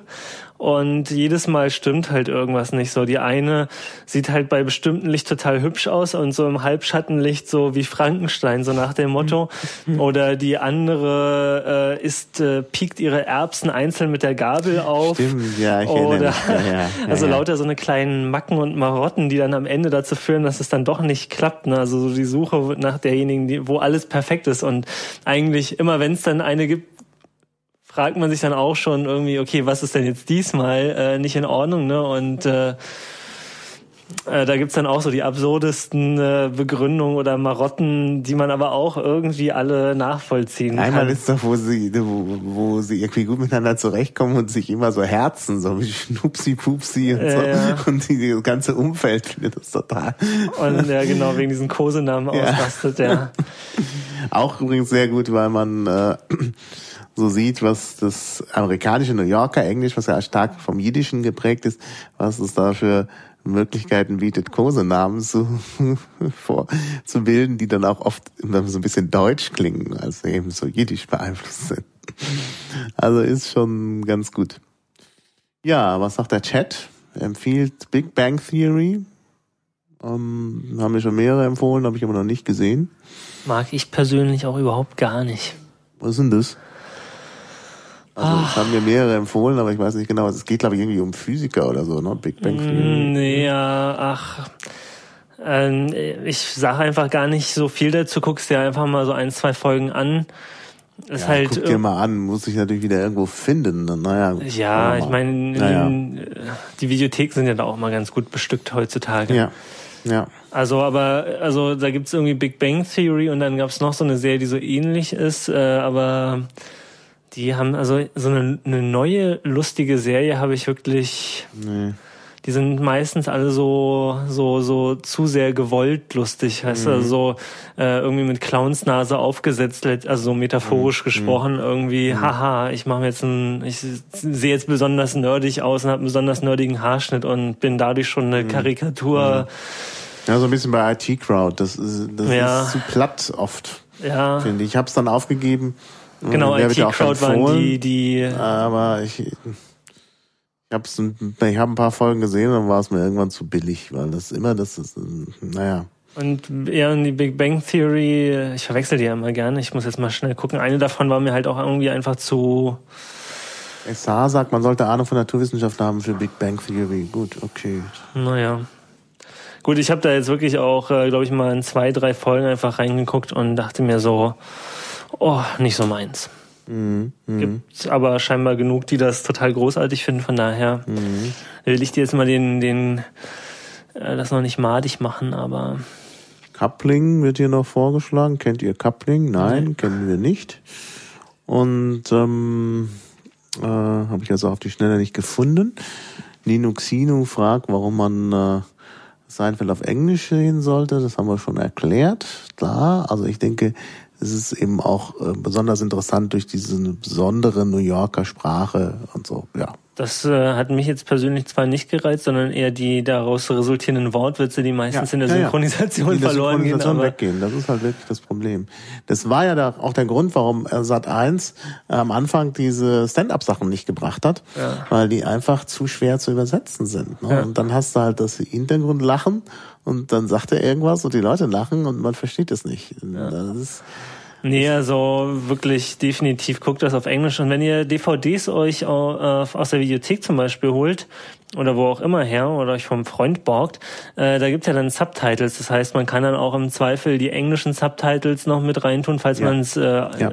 Und jedes Mal stimmt halt irgendwas nicht so. Die eine sieht halt bei bestimmten Licht total hübsch aus und so im Halbschattenlicht so wie Frankenstein, so nach dem Motto. Oder die andere äh, ist, äh, piekt ihre Erbsen einzeln mit der Gabel auf. Stimmt, ja, ich Oder, mich. Ja, ja, ja, also lauter so eine kleinen Macken und Marotten, die dann am Ende dazu führen, dass es dann doch nicht klappt. Ne? Also so die Suche nach derjenigen, die, wo alles perfekt ist. Und eigentlich immer, wenn es dann eine gibt, fragt man sich dann auch schon irgendwie, okay, was ist denn jetzt diesmal äh, nicht in Ordnung? Ne? Und äh, äh, da gibt's dann auch so die absurdesten äh, Begründungen oder Marotten, die man aber auch irgendwie alle nachvollziehen Einmal kann. ist doch, wo sie, wo, wo sie irgendwie gut miteinander zurechtkommen und sich immer so herzen, so wie Schnupsi, Pupsi und so. Ja. Und die, das ganze Umfeld findet das total. Und ja, genau, wegen diesen Kosenamen Ja. ausrastet, ja. Auch übrigens sehr gut, weil man äh, so sieht, was das amerikanische New Yorker Englisch, was ja stark vom Jiddischen geprägt ist, was es da für Möglichkeiten bietet, Kosenamen zu, vor, zu bilden, die dann auch oft so ein bisschen deutsch klingen, also eben so jiddisch beeinflusst sind. Also ist schon ganz gut. Ja, was sagt der Chat? Empfiehlt Big Bang Theory. Ähm, haben mir schon mehrere empfohlen, habe ich aber noch nicht gesehen. Mag ich persönlich auch überhaupt gar nicht. Was ist denn das? Also, Ah. es haben mir mehrere empfohlen, aber ich weiß nicht genau. Es geht, glaube ich, irgendwie um Physiker oder so, ne? Big Bang Theory. Nee, ja, ach. Ähm, ich sage einfach gar nicht so viel dazu. Guckst dir einfach mal so ein, zwei Folgen an. Ist Ja, halt. guck dir mal an, muss ich natürlich wieder irgendwo finden. Naja. ja, ich meine, Naja. die Videotheken sind ja da auch mal ganz gut bestückt heutzutage. Ja, ja. Also, aber, also da gibt's irgendwie Big Bang Theory und dann gab's noch so eine Serie, die so ähnlich ist, äh, aber die haben, also so eine, eine neue, lustige Serie habe ich wirklich. Nee. Die sind meistens alle so, so, so zu sehr gewollt lustig, heißt du, also so äh, irgendwie mit Clownsnase aufgesetzt, also so metaphorisch gesprochen, irgendwie, haha, ich mache jetzt ein, ich sehe jetzt besonders nerdig aus und habe einen besonders nerdigen Haarschnitt und bin dadurch schon eine Karikatur. Ja, so ein bisschen bei IT Crowd. Das ist, das Ja. ist zu platt oft, Ja, finde ich. Ich habe es dann aufgegeben. Genau, ja IT-Crowd waren die, die, Aber ich, ich habe ich hab ein paar Folgen gesehen und dann war es mir irgendwann zu billig, weil das immer, das ist, naja. Und eher in die Big Bang Theory, ich verwechsel die ja immer gerne, ich muss jetzt mal schnell gucken. Eine davon war mir halt auch irgendwie einfach zu, SA sagt, man sollte Ahnung von Naturwissenschaft haben für Big Bang Theory. Gut, okay. naja. Gut, ich habe da jetzt wirklich auch, äh, glaube ich, mal in zwei, drei Folgen einfach reingeguckt und dachte mir so, oh, nicht so meins. Mhm. Gibt aber scheinbar genug, die das total großartig finden, von daher Mhm. will ich dir jetzt mal den, den, äh, das noch nicht madig machen, aber Coupling wird hier noch vorgeschlagen. Kennt ihr Coupling? Nein, kennen wir nicht. Und ähm, äh, habe ich also auf die Schnelle nicht gefunden. Nino Xino fragt, warum man äh, Seinfeld auf Englisch sehen sollte. Das haben wir schon erklärt. Klar, also ich denke, es ist eben auch äh, besonders interessant durch diese besondere New Yorker Sprache und so. Ja, das äh, hat mich jetzt persönlich zwar nicht gereizt, sondern eher die daraus resultierenden Wortwitze, die meistens in der ja, ja. Synchronisation Die in der verloren Synchronisation gehen. Weggehen. Das ist halt wirklich das Problem. Das war ja da auch der Grund, warum äh, Sat 1 am Anfang diese Stand-up-Sachen nicht gebracht hat, Ja. weil die einfach zu schwer zu übersetzen sind. Ne? Ja. Und dann hast du halt das Hintergrundlachen und dann sagt er irgendwas und die Leute lachen und man versteht es nicht. Das ist, Nee, also wirklich definitiv guckt das auf Englisch. Und wenn ihr DVDs euch äh, aus der Videothek zum Beispiel holt oder wo auch immer her oder euch vom Freund borgt, äh, da gibt's ja dann Subtitles. Das heißt, man kann dann auch im Zweifel die englischen Subtitles noch mit reintun, falls ja. man es äh, ja.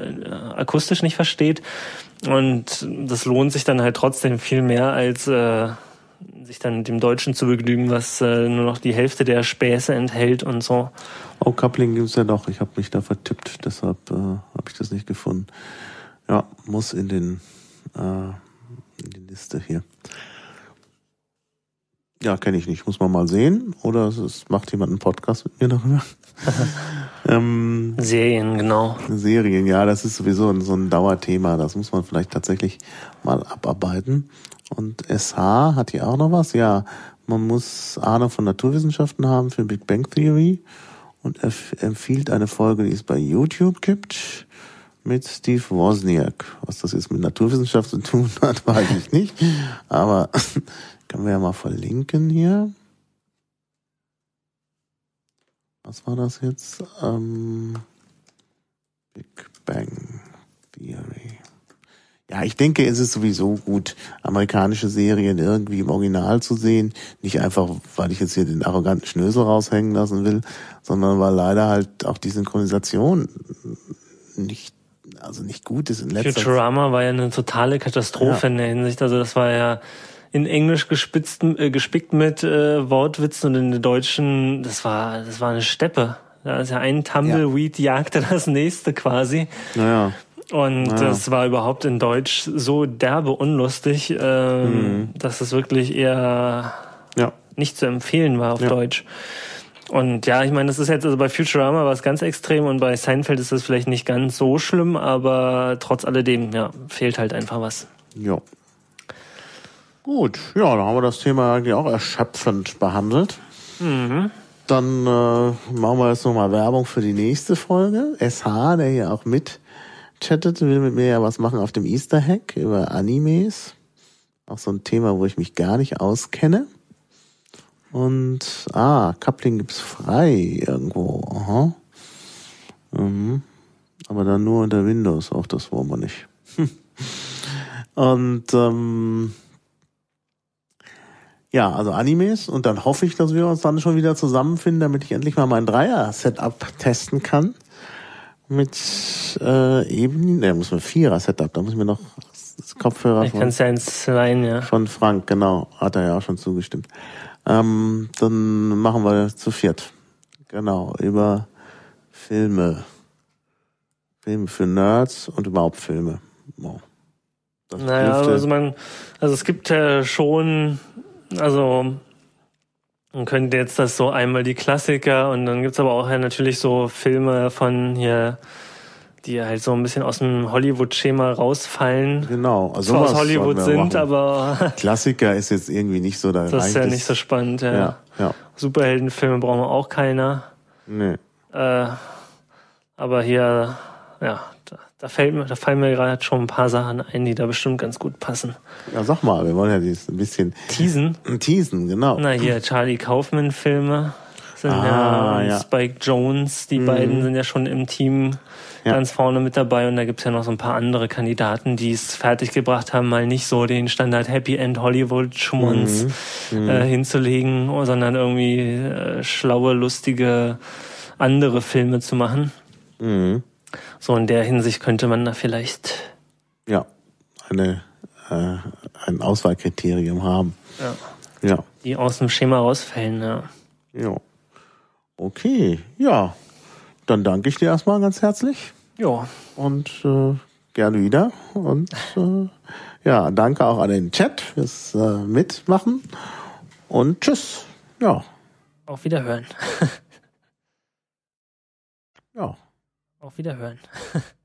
akustisch nicht versteht. Und das lohnt sich dann halt trotzdem viel mehr als äh, sich dann dem Deutschen zu begnügen, was äh, nur noch die Hälfte der Späße enthält und so. Oh, Coupling gibt's ja doch. Ich habe mich da vertippt, deshalb äh, habe ich das nicht gefunden. Ja, muss in den äh, in die Liste hier. Ja, kenne ich nicht. Muss man mal sehen. Oder es macht jemand einen Podcast mit mir darüber. ähm, Serien, genau. Serien, ja, das ist sowieso ein, so ein Dauerthema. Das muss man vielleicht tatsächlich mal abarbeiten. Und SH hat hier auch noch was. Ja, man muss Ahnung von Naturwissenschaften haben für Big Bang Theory. Und er empfiehlt eine Folge, die es bei YouTube gibt, mit Steve Wozniak. Was das jetzt mit Naturwissenschaft zu tun hat, weiß ich nicht. Aber können wir ja mal verlinken hier. Was war das jetzt? Ähm, Big Bang Theory. Ja, ich denke, es ist sowieso gut, amerikanische Serien irgendwie im Original zu sehen. Nicht einfach, weil ich jetzt hier den arroganten Schnösel raushängen lassen will, sondern weil leider halt auch die Synchronisation nicht, also nicht gut ist in letzter Zeit. Futurama war ja eine totale Katastrophe ja. in der Hinsicht. Also das war ja in Englisch gespitzt, äh, gespickt mit äh, Wortwitzen und in der Deutschen, das war, das war eine Steppe. Da ist ja ein Tumbleweed ja. jagte das nächste quasi. Naja. Und ja. das war überhaupt in Deutsch so derbe unlustig, äh, mhm. dass es wirklich eher ja. nicht zu empfehlen war auf ja. Deutsch. Und ja, ich meine, das ist jetzt also bei Futurama war es ganz extrem und bei Seinfeld ist das vielleicht nicht ganz so schlimm, aber trotz alledem, ja, fehlt halt einfach was. Ja. Gut, ja, dann haben wir das Thema eigentlich auch erschöpfend behandelt. Mhm. Dann äh, machen wir jetzt nochmal Werbung für die nächste Folge. SH, der hier auch mit chattet, will mit mir ja was machen auf dem Easter Hack über Animes. Auch so ein Thema, wo ich mich gar nicht auskenne. Und, ah, Coupling gibt's frei irgendwo. Aha. Mhm. Aber dann nur unter Windows, auch das wollen wir nicht. Und, ähm, ja, also Animes und dann hoffe ich, dass wir uns dann schon wieder zusammenfinden, damit ich endlich mal mein Dreier-Setup testen kann mit äh, eben, ne, muss man Vierer-Setup, da muss ich mir noch das Kopfhörer ich von, kann's ja ins rein, ja. von Frank, genau, hat er ja auch schon zugestimmt. Ähm, dann machen wir zu viert. Genau, über Filme. Filme für Nerds und überhaupt Filme. Wow. Naja, also man, also es gibt ja schon, also man könnte jetzt das so einmal die Klassiker und dann gibt's aber auch ja natürlich so Filme von hier, die halt so ein bisschen aus dem Hollywood-Schema rausfallen. Genau, also aus Hollywood sind, machen. aber Klassiker ist jetzt irgendwie nicht so da. Das ist ja nicht so spannend, ja. ja, ja. Superheldenfilme brauchen wir auch keiner. Nee. Äh, aber hier, ja, da, fällt mir, da fallen mir gerade schon ein paar Sachen ein, die da bestimmt ganz gut passen. Ja, sag mal, wir wollen ja dieses ein bisschen teasen. Teasen, genau. Na hier Charlie Kaufman Filme sind ah, ja, ja, Spike Jones, die mhm. beiden sind ja schon im Team ja. ganz vorne mit dabei und da gibt's ja noch so ein paar andere Kandidaten, die es fertiggebracht haben, mal nicht so den Standard Happy End Hollywood Schmunz mhm. äh, hinzulegen, sondern irgendwie äh, schlaue, lustige andere Filme zu machen. Mhm. So in der Hinsicht könnte man da vielleicht ja eine äh, ein Auswahlkriterium haben. Ja. ja. Die aus dem Schema rausfällen, ja. Ja. Okay, ja. Dann danke ich dir erstmal ganz herzlich. Ja. Und äh, gerne wieder. Und äh, ja, danke auch an den Chat fürs äh, Mitmachen. Und tschüss. Ja. Auf Wiederhören. ja. Auf Wiederhören.